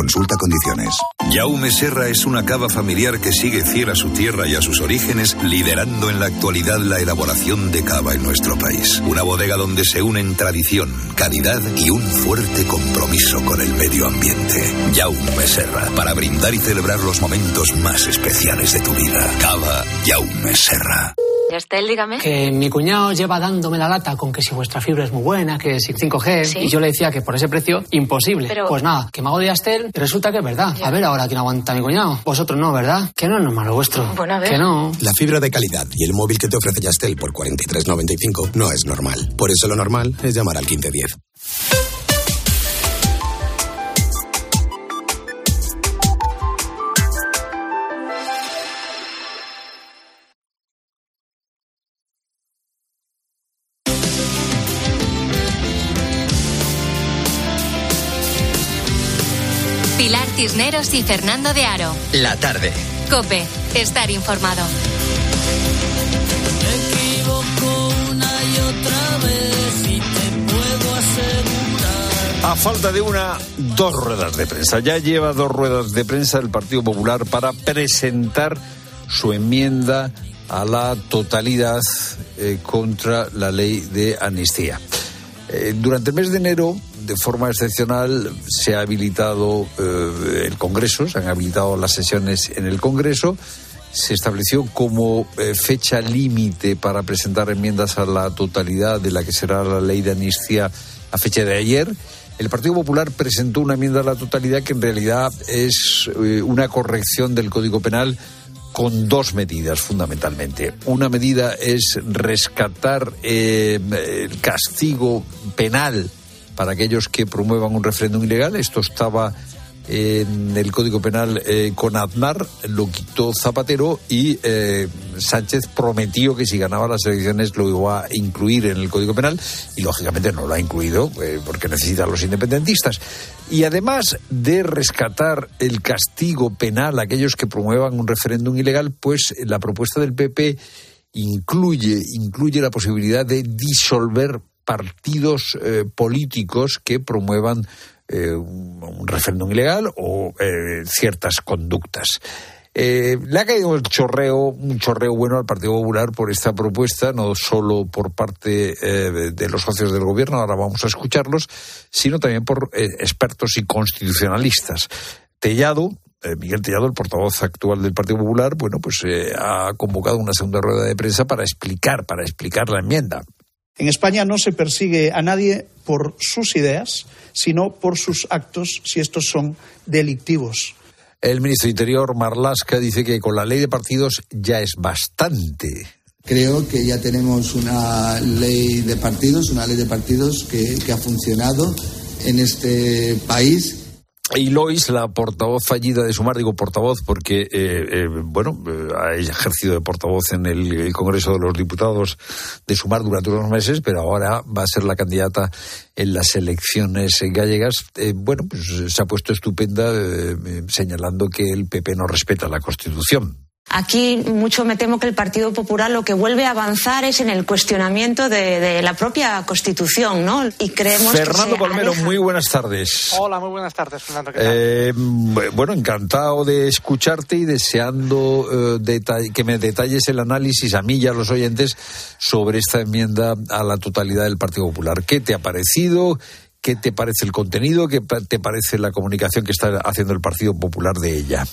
Consulta condiciones. Jaume Serra es una cava familiar que sigue fiel a su tierra y a sus orígenes, liderando en la actualidad la elaboración de cava en nuestro país. Una bodega donde se unen tradición, calidad y un fuerte compromiso con el medio ambiente. Jaume Serra, para brindar y celebrar los momentos más especiales de tu vida. Cava Jaume Serra. Estel, dígame. Que mi cuñado lleva dándome la lata con que si vuestra fibra es muy buena, que si 5G, ¿Sí? y yo le decía que por ese precio, imposible. Pero- Pues nada, que me hago de Astel resulta que es verdad. A ver ahora quién aguanta mi cuñado. Vosotros no, ¿verdad? Que no es normal lo vuestro. Bueno, a ver. Que no. La fibra de calidad y el móvil que te ofrece Yastel por 43.95 no es normal. Por eso lo normal es llamar al 1510. Cisneros y Fernando de Aro. La tarde. Cope, estar informado. equivoco una y otra vez y te puedo asegurar. A falta de una, dos ruedas de prensa. Ya lleva dos ruedas de prensa el Partido Popular para presentar su enmienda a la totalidad eh, contra la ley de amnistía. Eh, durante el mes de enero, de forma excepcional, se ha habilitado eh, el Congreso, se han habilitado las sesiones en el Congreso. Se estableció como eh, fecha límite para presentar enmiendas a la totalidad de la que será la ley de amnistía a fecha de ayer. El Partido Popular presentó una enmienda a la totalidad que en realidad es una corrección del Código Penal con dos medidas fundamentalmente. Una medida es rescatar eh, el castigo penal para aquellos que promuevan un referéndum ilegal. Esto estaba en el Código Penal eh, con Aznar, lo quitó Zapatero y eh, Sánchez prometió que si ganaba las elecciones lo iba a incluir en el Código Penal y lógicamente no lo ha incluido eh, porque necesita a los independentistas. Y además de rescatar el castigo penal a aquellos que promuevan un referéndum ilegal, pues la propuesta del PP incluye, incluye la posibilidad de disolver partidos políticos que promuevan eh, un referéndum ilegal o eh, ciertas conductas. Eh, le ha caído el chorreo, un chorreo bueno al Partido Popular por esta propuesta, no solo por parte eh, de los socios del gobierno, ahora vamos a escucharlos, sino también por expertos y constitucionalistas. Tellado, Miguel Tellado, el portavoz actual del Partido Popular, bueno, pues ha convocado una segunda rueda de prensa para explicar, para explicar la enmienda. En España no se persigue a nadie por sus ideas, sino por sus actos, si estos son delictivos. El ministro de Interior, Marlasca, dice que con la ley de partidos ya es bastante. Creo que ya tenemos una ley de partidos, una ley de partidos que, que ha funcionado en este país y Lois, la portavoz fallida de Sumar, digo portavoz porque, eh, eh, bueno, eh, ha ejercido de portavoz en el, Congreso de los Diputados de Sumar durante unos meses, pero ahora va a ser la candidata en las elecciones gallegas. bueno, pues se ha puesto estupenda señalando que el PP no respeta la Constitución. Aquí mucho me temo que el Partido Popular lo que vuelve a avanzar es en el cuestionamiento de, la propia Constitución, ¿no? Y creemos Fernando Palmero, muy buenas tardes. Hola, muy buenas tardes, Fernando. Eh, bueno, encantado de escucharte y deseando eh, que me detalles el análisis a mí y a los oyentes sobre esta enmienda a la totalidad del Partido Popular. ¿Qué te ha parecido? ¿Qué te parece el contenido? ¿Qué te parece la comunicación que está haciendo el Partido Popular de ella?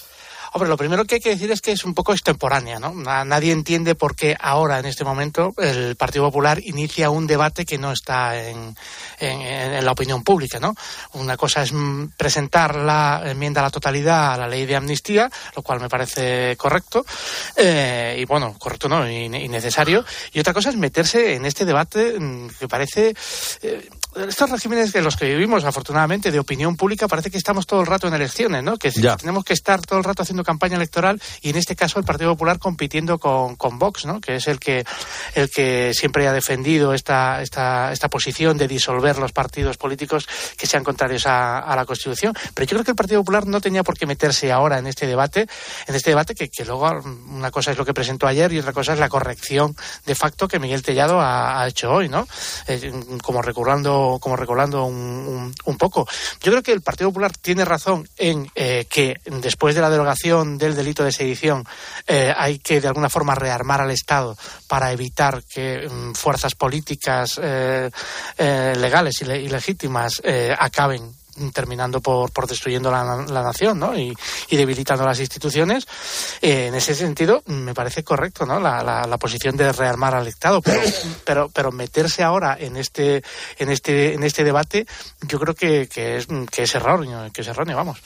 Hombre, lo primero que hay que decir es que es un poco extemporánea, ¿no? Nadie entiende por qué ahora, en este momento, el Partido Popular inicia un debate que no está en, la opinión pública, ¿no? Una cosa es mm, presentar la enmienda a la totalidad a la ley de amnistía, lo cual me parece correcto, eh, y bueno, correcto no, y, necesario, y otra cosa es meterse en este debate mm, que parece... Eh, estos regímenes que los que vivimos, afortunadamente, de opinión pública, parece que estamos todo el rato en elecciones, ¿no? Que tenemos que estar todo el rato haciendo campaña electoral y en este caso el Partido Popular compitiendo con, con Vox, ¿no? Que es el que, el que siempre ha defendido esta, esta, esta posición de disolver los partidos políticos que sean contrarios a, a, la Constitución. Pero yo creo que el Partido Popular no tenía por qué meterse ahora en este debate, en este debate que, que luego una cosa es lo que presentó ayer y otra cosa es la corrección de facto que Miguel Tellado ha, ha hecho hoy, ¿no? Eh, como recordando como recordando un, poco. Yo creo que el Partido Popular tiene razón en eh, que después de la derogación del delito de sedición eh, hay que de alguna forma rearmar al Estado para evitar que mm, fuerzas políticas eh, legales y, y legítimas acaben terminando por, por destruyendo la, nación ¿no? y, debilitando las instituciones. Eh, en ese sentido, me parece correcto ¿no? la, la, posición de rearmar al Estado, pero, pero, pero meterse ahora en este, en este, en este debate, yo creo que, que, es, que es erróneo, que es erróneo, vamos.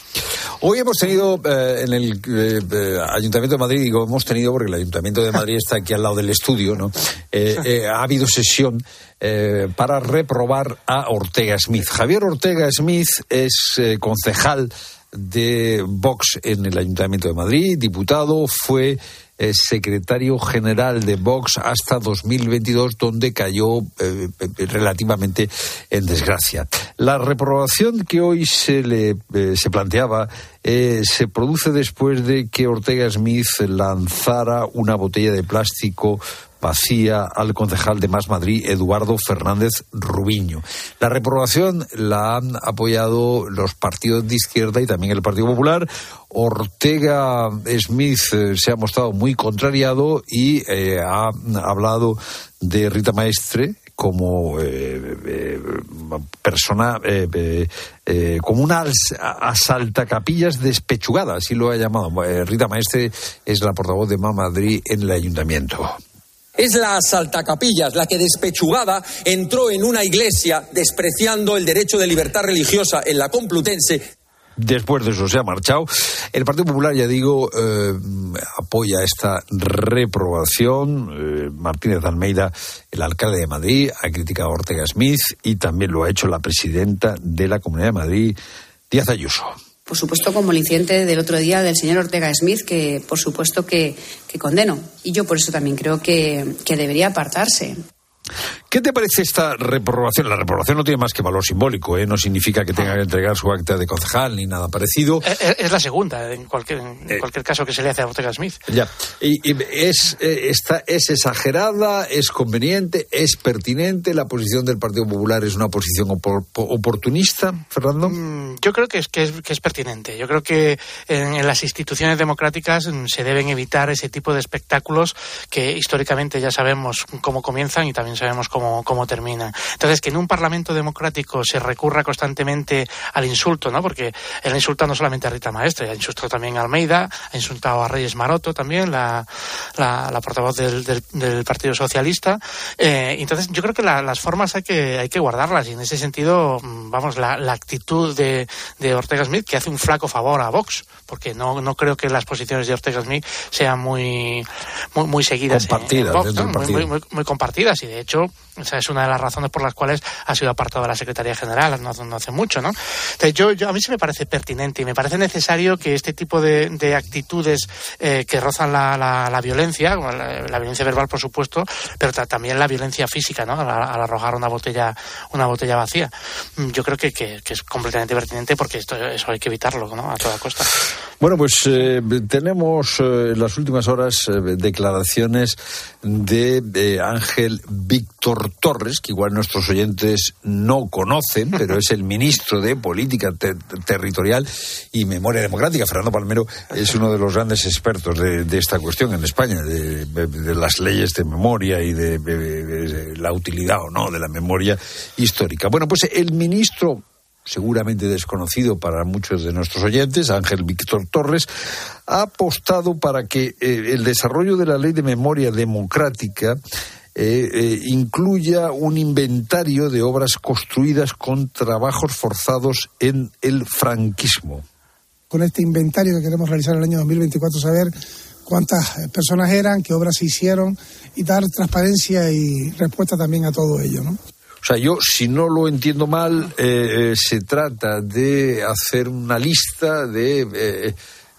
Hoy hemos tenido eh, en el eh, Ayuntamiento de Madrid, digo hemos tenido porque el Ayuntamiento de Madrid está aquí al lado del estudio, ¿no? ha habido sesión eh, para reprobar a Ortega Smith. Javier Ortega Smith es eh, concejal de Vox en el Ayuntamiento de Madrid, diputado, fue eh, secretario general de Vox hasta 2022, donde cayó relativamente en desgracia. La reprobación que hoy se le se planteaba se produce después de que Ortega Smith lanzara una botella de plástico vacía al concejal de Más Madrid, Eduardo Fernández Rubiño. La reprobación la han apoyado los partidos de izquierda y también el Partido Popular. Ortega Smith eh, se ha mostrado muy contrariado y eh, ha hablado de Rita Maestre, como eh, persona, como una asaltacapillas despechugada, así lo ha llamado. Rita Maestre es la portavoz de Más Madrid en el ayuntamiento. Es la Capillas la que despechugada entró en una iglesia despreciando el derecho de libertad religiosa en la Complutense después de eso se ha marchado. El Partido Popular, ya digo, eh, apoya esta reprobación. Eh, Martínez Almeida, el alcalde de Madrid, ha criticado a Ortega Smith y también lo ha hecho la presidenta de la Comunidad de Madrid, Díaz Ayuso por supuesto, como el incidente del otro día del señor Ortega Smith, que por supuesto que, condeno. Y yo por eso también creo que, debería apartarse. ¿Qué te parece esta reprobación? La reprobación no tiene más que valor simbólico, ¿eh? no significa que tenga que entregar su acta de concejal ni nada parecido. Es, Eh, es la segunda, en cualquier, en cualquier caso que se le hace a Ortega Smith. Ya. Y, y es, eh, está, es exagerada, es conveniente, es pertinente. La posición del Partido Popular es una posición opor- oportunista, Fernando. Mm, Yo creo que es, que es, que es pertinente. Yo creo que en, en las instituciones democráticas mm, se deben evitar ese tipo de espectáculos que históricamente ya sabemos cómo comienzan y también sabemos cómo, cómo terminan. Entonces, que en un parlamento democrático se recurra constantemente al insulto, ¿no? Porque él insulta no solamente a Rita Maestre, ha insultado también a Almeida, ha insultado a Reyes Maroto también, la, la, la portavoz del, del, del Partido Socialista. Eh, entonces, yo creo que la- las formas hay que, hay que guardarlas y en ese sentido, mm, vamos, la, la actitud de, de Ortega Smith que hace un flaco favor a Vox, porque no, no creo que las posiciones de Ortega Smith sean muy, muy, muy seguidas. Compartidas en Vox, ¿no? muy, muy- muy compartidas y de hecho esa es una de las razones por las cuales ha sido apartado de la Secretaría General no, hace mucho, ¿no? Yo, yo a mí sí me parece pertinente y me parece necesario que este tipo de, de actitudes eh, que rozan la, la, la violencia, la, violencia verbal por supuesto, pero ta- también la violencia física, ¿no? Al, arrojar una botella una botella vacía. Mm, Yo creo que, que, es completamente pertinente porque esto, eso hay que evitarlo, ¿no? A toda costa. Bueno, pues eh, tenemos eh, en las últimas horas declaraciones de Ángel Víctor Torres, que igual nuestros oyentes no conocen, pero es el ministro de Política Te- Territorial y Memoria Democrática. Fernando Palmero es uno de los grandes expertos de, esta cuestión en España, de, las leyes de memoria y de la utilidad o no de la memoria histórica. Bueno, pues el ministro seguramente desconocido para muchos de nuestros oyentes, Ángel Víctor Torres, ha apostado para que eh, el desarrollo de la ley de memoria democrática eh, eh, incluya un inventario de obras construidas con trabajos forzados en el franquismo. con este inventario que queremos realizar el año 2024, saber cuántas eh, personas eran, qué obras se hicieron y dar transparencia y respuesta también a todo ello, ¿no? O sea, yo, si no lo entiendo mal, eh, se trata de hacer una lista de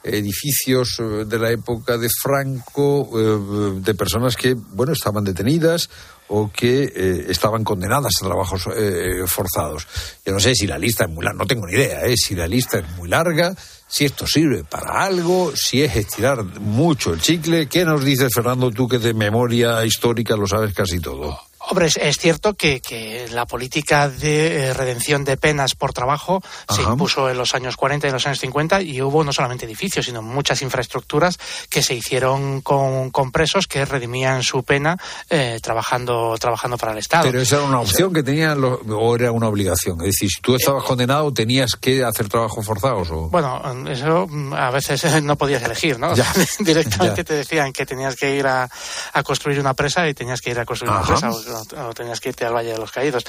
edificios eh, de la época de Franco, eh, de personas que, bueno, estaban detenidas o que eh, estaban condenadas a trabajos eh, forzados. Yo no sé si la lista es muy larga, no tengo ni idea, si la lista es muy larga, si esto sirve para algo, si es estirar mucho el chicle. ¿Qué nos dices, Fernando, tú que de memoria histórica lo sabes casi todo? Hombre, es, cierto que, que la política de eh, redención de penas por trabajo se impuso en los años 40 y en los años 50 y hubo no solamente edificios, sino muchas infraestructuras que se hicieron con, con presos que redimían su pena eh, trabajando, trabajando para el Estado. Pero esa era una opción que tenían los- o era una obligación. Es decir, si tú estabas condenado, tenías que hacer trabajos forzados. O... Bueno, eso mm, a veces eh, [LAUGHS] no podías elegir, ¿no? [LAUGHS] Directamente Ya. te decían que tenías que ir a, a construir una presa y tenías que ir a construir Ajá. una presa o, o tenías que irte al Valle de los Caídos.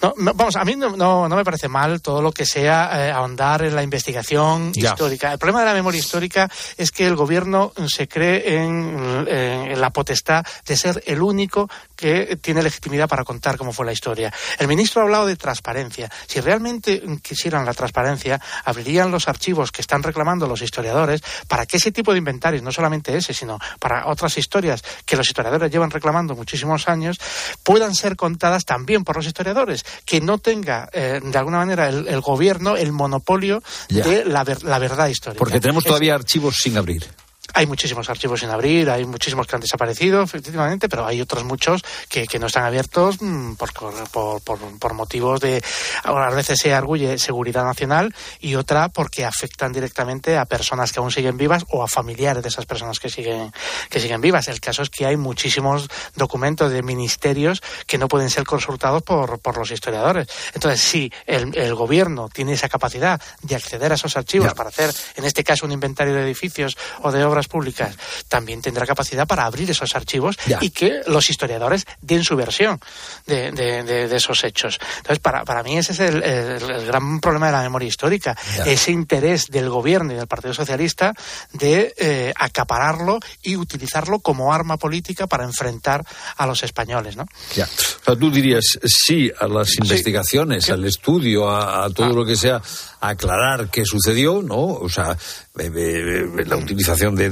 No, no, vamos, a mí no, no, no me parece mal todo lo que sea eh, ahondar en la investigación Ya. histórica. El problema de la memoria histórica es que el gobierno se cree en, en la potestad de ser el único que tiene legitimidad para contar cómo fue la historia. El ministro ha hablado de transparencia. Si realmente quisieran la transparencia, abrirían los archivos que están reclamando los historiadores para que ese tipo de inventarios, no solamente ese, sino para otras historias que los historiadores llevan reclamando muchísimos años, puedan ser contadas también por los historiadores. Que no tenga, eh, de alguna manera, el, el gobierno el monopolio Ya. de la, ver- la verdad histórica. Porque tenemos Es- todavía archivos sin abrir. Hay muchísimos archivos sin abrir, hay muchísimos que han desaparecido, efectivamente, pero hay otros muchos que, que no están abiertos mm, por, por, por, por motivos de, a veces se arguye seguridad nacional y otra porque afectan directamente a personas que aún siguen vivas o a familiares de esas personas que siguen, que siguen vivas. El caso es que hay muchísimos documentos de ministerios que no pueden ser consultados por, por los historiadores. Entonces, si el, el gobierno tiene esa capacidad de acceder a esos archivos para hacer, en este caso, un inventario de edificios o de obras públicas, también tendrá capacidad para abrir esos archivos Ya. y que los historiadores den su versión de, de- de- de esos hechos. Entonces, para, para mí ese es el, el- el gran problema de la memoria histórica, Ya. ese interés del gobierno y del Partido Socialista de eh, acapararlo y utilizarlo como arma política para enfrentar a los españoles, ¿no? Ya. O sea, tú dirías sí a las investigaciones, al estudio, a, a todo Ah. lo que sea, aclarar qué sucedió, ¿no? O sea, la utilización de,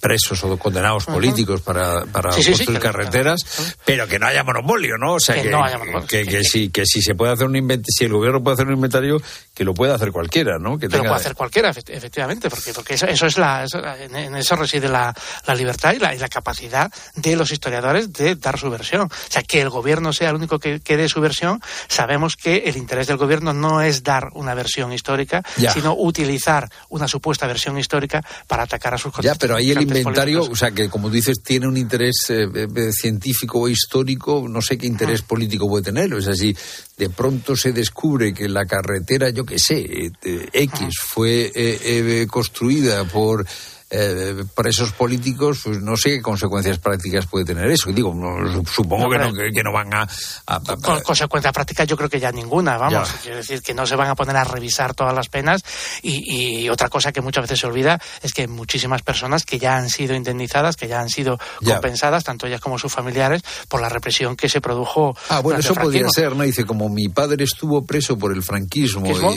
presos o condenados políticos para, para Sí, sí, sí, construir carreteras, pero que no haya monopolio, ¿no? O sea, Que que, no haya monopolio. que, que si, que si se puede hacer un inventario, si el gobierno puede hacer un inventario, que lo pueda hacer cualquiera, ¿no? Que tenga- puede hacer cualquiera, efect- efectivamente, porque, porque eso, eso es la, eso- en, eso reside la, la libertad y la, y la capacidad de los historiadores de dar su versión. O sea, que el gobierno sea el único que, que dé su versión, sabemos que el interés del gobierno no es dar una versión histórica, Ya. sino utilizar una supuesta versión histórica para atacar a sus Ya, pero ahí el inventario, políticos. o sea, que como dices, tiene un interés eh, eh, científico o histórico, no sé qué interés político puede tener. O sea, si de pronto se descubre que la carretera, yo qué sé, eh, eh, X, fue eh, eh, construida por eh, presos políticos, pues no sé qué consecuencias prácticas puede tener eso. Digo, no, supongo No, que, no, que, que no van a... a- a- Con consecuencias prácticas yo creo que ya ninguna, vamos. Ya. Quiero decir que no se van a poner a revisar todas las penas y, y otra cosa que muchas veces se olvida es que muchísimas personas que ya han sido indemnizadas, que ya han sido Ya. compensadas, tanto ellas como sus familiares, por la represión que se produjo. Ah, bueno, eso podría ser, ¿no? Dice, como mi padre estuvo preso por el franquismo ¿Franquismo?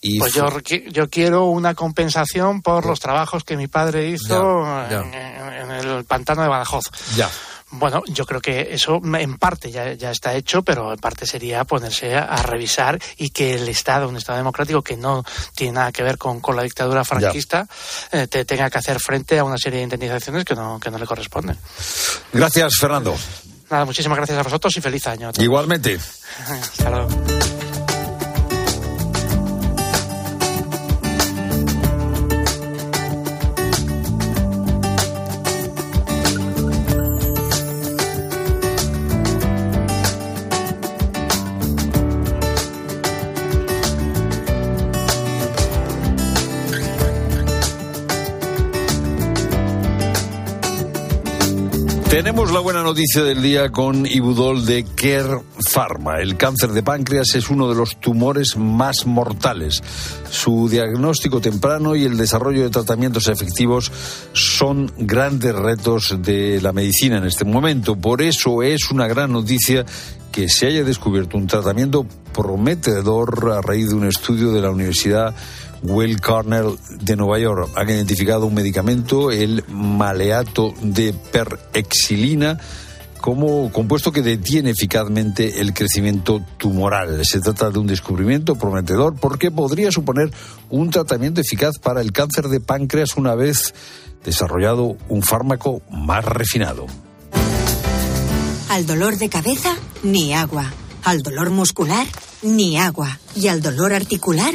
y... y Pues yo, yo quiero una compensación por los trabajos que mi padre hizo Ya, ya. En, en el pantano de Badajoz. Ya. Bueno, yo creo que eso en parte ya, ya está hecho, pero en parte sería ponerse a, a revisar y que el Estado, un Estado democrático que no tiene nada que ver con, con la dictadura franquista, eh, te tenga que hacer frente a una serie de indemnizaciones que no, que no le corresponden. Gracias, Fernando. Nada, muchísimas gracias a vosotros y feliz año. Igualmente. [LAUGHS] Hasta luego. Tenemos la buena noticia del día con Ibudol de Care Pharma. El cáncer de páncreas es uno de los tumores más mortales. Su diagnóstico temprano y el desarrollo de tratamientos efectivos son grandes retos de la medicina en este momento. Por eso es una gran noticia que se haya descubierto un tratamiento prometedor a raíz de un estudio de la Universidad Will Cornell de Nueva York. Han identificado un medicamento, el maleato de perexilina, como compuesto que detiene eficazmente el crecimiento tumoral. Se trata de un descubrimiento prometedor porque podría suponer un tratamiento eficaz para el cáncer de páncreas una vez desarrollado un fármaco más refinado. Al dolor de cabeza, ni agua. Al dolor muscular, ni agua. Y al dolor articular,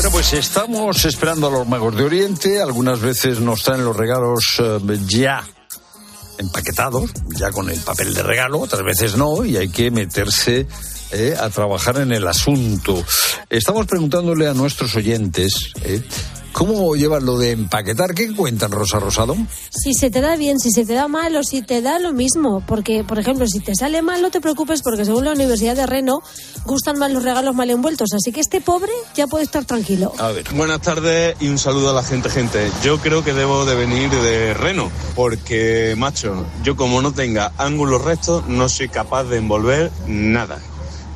Bueno, pues estamos esperando a los magos de Oriente. Algunas veces nos traen los regalos eh, ya empaquetados, ya con el papel de regalo, otras veces no, y hay que meterse eh, a trabajar en el asunto. Estamos preguntándole a nuestros oyentes eh, cómo llevan lo de empaquetar. ¿Qué cuentan, Rosa Rosado? Si se te da bien, si se te da mal o si te da lo mismo. Porque, por ejemplo, si te sale mal, no te preocupes porque según la Universidad de Reno gustan más los regalos mal envueltos. Así que este pobre ya puede estar tranquilo. A ver. Buenas tardes y un saludo a la gente, gente. Yo creo que debo de venir de Reno, porque, macho, yo como no tenga ángulos rectos, no soy capaz de envolver nada.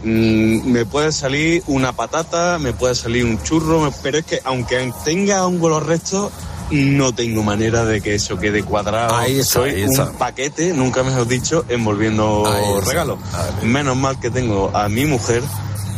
Mm, me puede salir una patata, me puede salir un churro, pero es que aunque tenga ángulos rectos, no tengo manera de que eso quede cuadrado. Ahí está, Soy ahí está. un paquete, nunca mejor dicho, envolviendo regalos. Menos mal que tengo a mi mujer,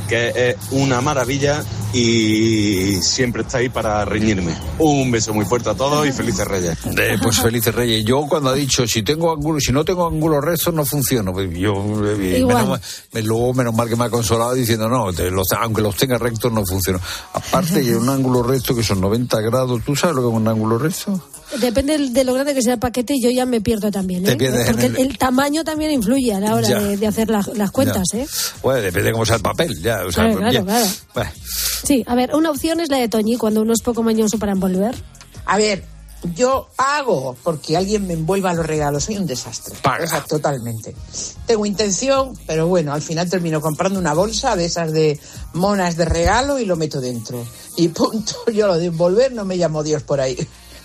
que es una maravilla y siempre está ahí para reñirme. Un beso muy fuerte a todos y felices reyes. Eh, pues felices reyes. Yo cuando ha dicho si tengo ángulo, si no tengo ángulos rectos no funciono. Pues Yo eh, Igual. menos, mal- me- luego menos mal que me ha consolado diciendo no, te- los- aunque los tenga rectos no funciono. Aparte [LAUGHS] de un ángulo recto que son 90 grados, ¿tú sabes lo que es un ángulo recto? Depende de lo grande que sea el paquete, yo ya me pierdo también. Te ¿eh? pierdes Porque en el... el- tamaño también influye a la hora de, de hacer la- las cuentas. Ya. ¿eh? Bueno, depende de cómo sea el papel, ya. O sea, Claro, claro, ya. claro. Bueno, Sí, a ver, una opción es la de Toñi cuando uno es poco mañoso para envolver. A ver, yo hago porque alguien me envuelva los regalos. Soy un desastre. O sea, totalmente. Tengo intención, pero bueno, al final termino comprando una bolsa de esas de monas de regalo y lo meto dentro. Y punto. [LAUGHS] Yo lo de envolver no me llamo Dios por ahí.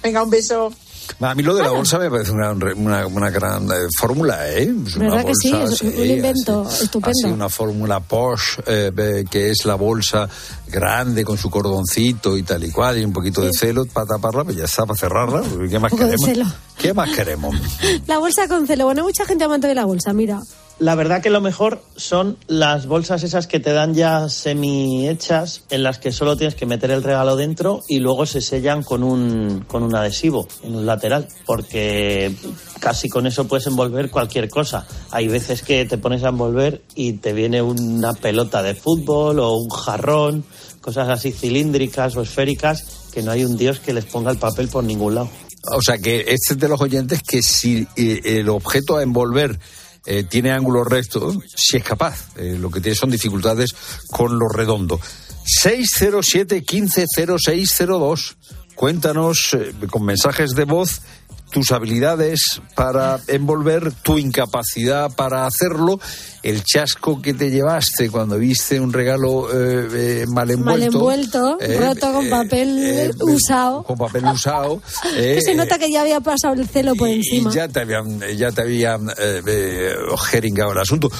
Venga, un beso. a mí lo de la bolsa me parece una, una, una gran eh, fórmula, ¿eh? Es una ¿Verdad que sí? bolsa, Es un invento estupendo. Así una fórmula Porsche, eh, eh, que es la bolsa grande con su cordoncito y tal y cual, y un poquito de celo para taparla, pues ya está, para cerrarla. ¿Qué más queremos? celo. ¿Qué más queremos? [LAUGHS] La bolsa con celo. Bueno, hay mucha gente amante de la bolsa, mira. La verdad que lo mejor son las bolsas esas que te dan ya semi hechas, en las que solo tienes que meter el regalo dentro y luego se sellan con un, con un adhesivo en un lateral, porque casi con eso puedes envolver cualquier cosa. Hay veces que te pones a envolver y te viene una pelota de fútbol o un jarrón, cosas así cilíndricas o esféricas, que no hay un dios que les ponga el papel por ningún lado. O sea, que este es de los oyentes que si eh, el objeto a envolver eh, tiene ángulo recto, si es capaz. Eh, lo que tiene son dificultades con lo redondo. 607-150602. Cuéntanos eh, con mensajes de voz tus habilidades para envolver, tu incapacidad para hacerlo, el chasco que te llevaste cuando viste un regalo eh, eh, mal envuelto. Mal envuelto, eh, roto con eh, papel eh, usado. con papel usado. [LAUGHS] que se nota que ya había pasado el celo por encima. y ya te habían, ya te habían jeringado el asunto.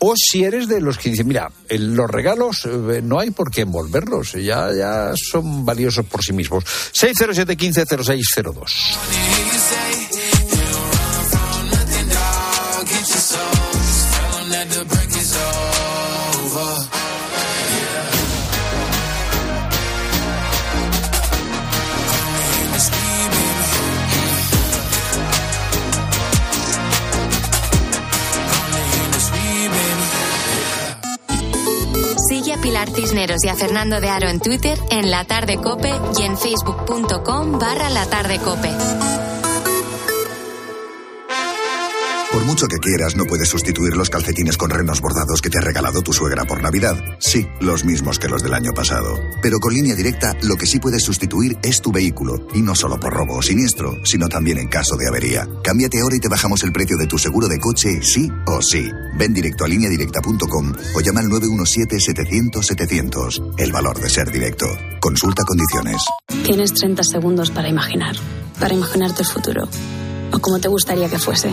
O, si eres de los que dicen, mira, eh, los regalos eh, no hay por qué envolverlos, ya, ya son valiosos por sí mismos. 607 15 0602. Cisneros y a Fernando de Aro en Twitter, en La Tarde Cope y en facebook.com barra La Tarde Cope. Por mucho que quieras, no puedes sustituir los calcetines con renos bordados que te ha regalado tu suegra por Navidad. Sí, los mismos que los del año pasado. Pero con línea directa, lo que sí puedes sustituir es tu vehículo. Y no solo por robo o siniestro, sino también en caso de avería. Cámbiate ahora y te bajamos el precio de tu seguro de coche, sí o sí. Ven directo a lineadirecta.com o llama al 917-700-700. El valor de ser directo. Consulta condiciones. Tienes 30 segundos para imaginar, para imaginarte el futuro, o como te gustaría que fuese,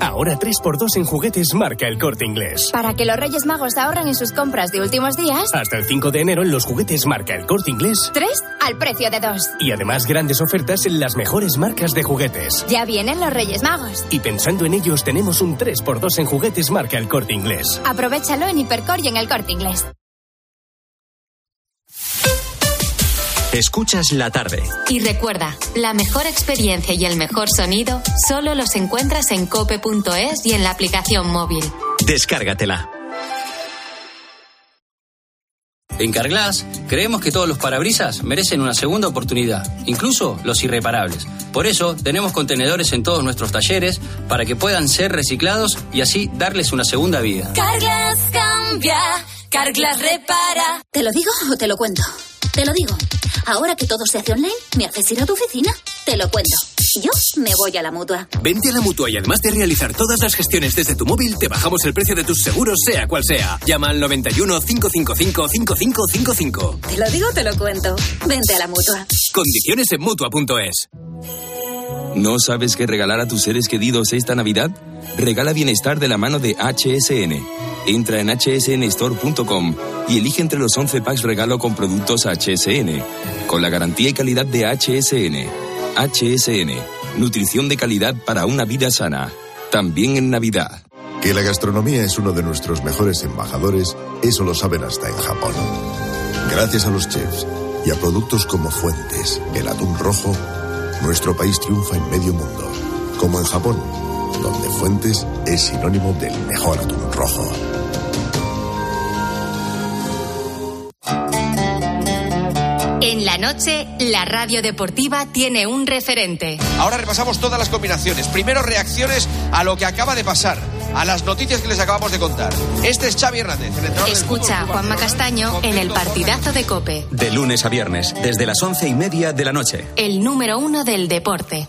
Ahora 3x2 en juguetes marca el corte inglés. Para que los Reyes Magos ahorren en sus compras de últimos días, Hasta el 5 de enero en los juguetes marca el corte inglés. tres al precio de dos. Y además grandes ofertas en las mejores marcas de juguetes. Ya vienen los Reyes Magos. Y pensando en ellos tenemos un 3x2 en juguetes marca el corte inglés. Aprovechalo en Hipercor y en el corte inglés. Escuchas la tarde. Y recuerda, la mejor experiencia y el mejor sonido solo los encuentras en cope.es y en la aplicación móvil. Descárgatela. En Carglass creemos que todos los parabrisas merecen una segunda oportunidad, incluso los irreparables. Por eso tenemos contenedores en todos nuestros talleres para que puedan ser reciclados y así darles una segunda vida. Carglass cambia, Carglass repara. ¿Te lo digo o te lo cuento? Te lo digo. Ahora que todo se hace online, ¿me haces ir a tu oficina? Te lo cuento. Yo me voy a la mutua. Vente a la mutua y además de realizar todas las gestiones desde tu móvil, te bajamos el precio de tus seguros, sea cual sea. Llama al 91 555 5555. Te lo digo, te lo cuento. Vente a la mutua. Condiciones en mutua.es. ¿No sabes qué regalar a tus seres queridos esta Navidad? Regala bienestar de la mano de HSN. Entra en hsnstore.com y elige entre los 11 packs regalo con productos HSN, con la garantía y calidad de HSN. HSN, nutrición de calidad para una vida sana, también en Navidad. Que la gastronomía es uno de nuestros mejores embajadores, eso lo saben hasta en Japón. Gracias a los chefs y a productos como Fuentes, el atún rojo, nuestro país triunfa en medio mundo, como en Japón, donde Fuentes es sinónimo del mejor atún rojo. En la noche, la radio deportiva tiene un referente. Ahora repasamos todas las combinaciones. Primero, reacciones a lo que acaba de pasar, a las noticias que les acabamos de contar. Este es Xavi Hernández, el entrenador del Escucha a Juanma Castaño en el partidazo de Cope, De lunes a viernes, desde las once y media de la noche. el número uno del deporte.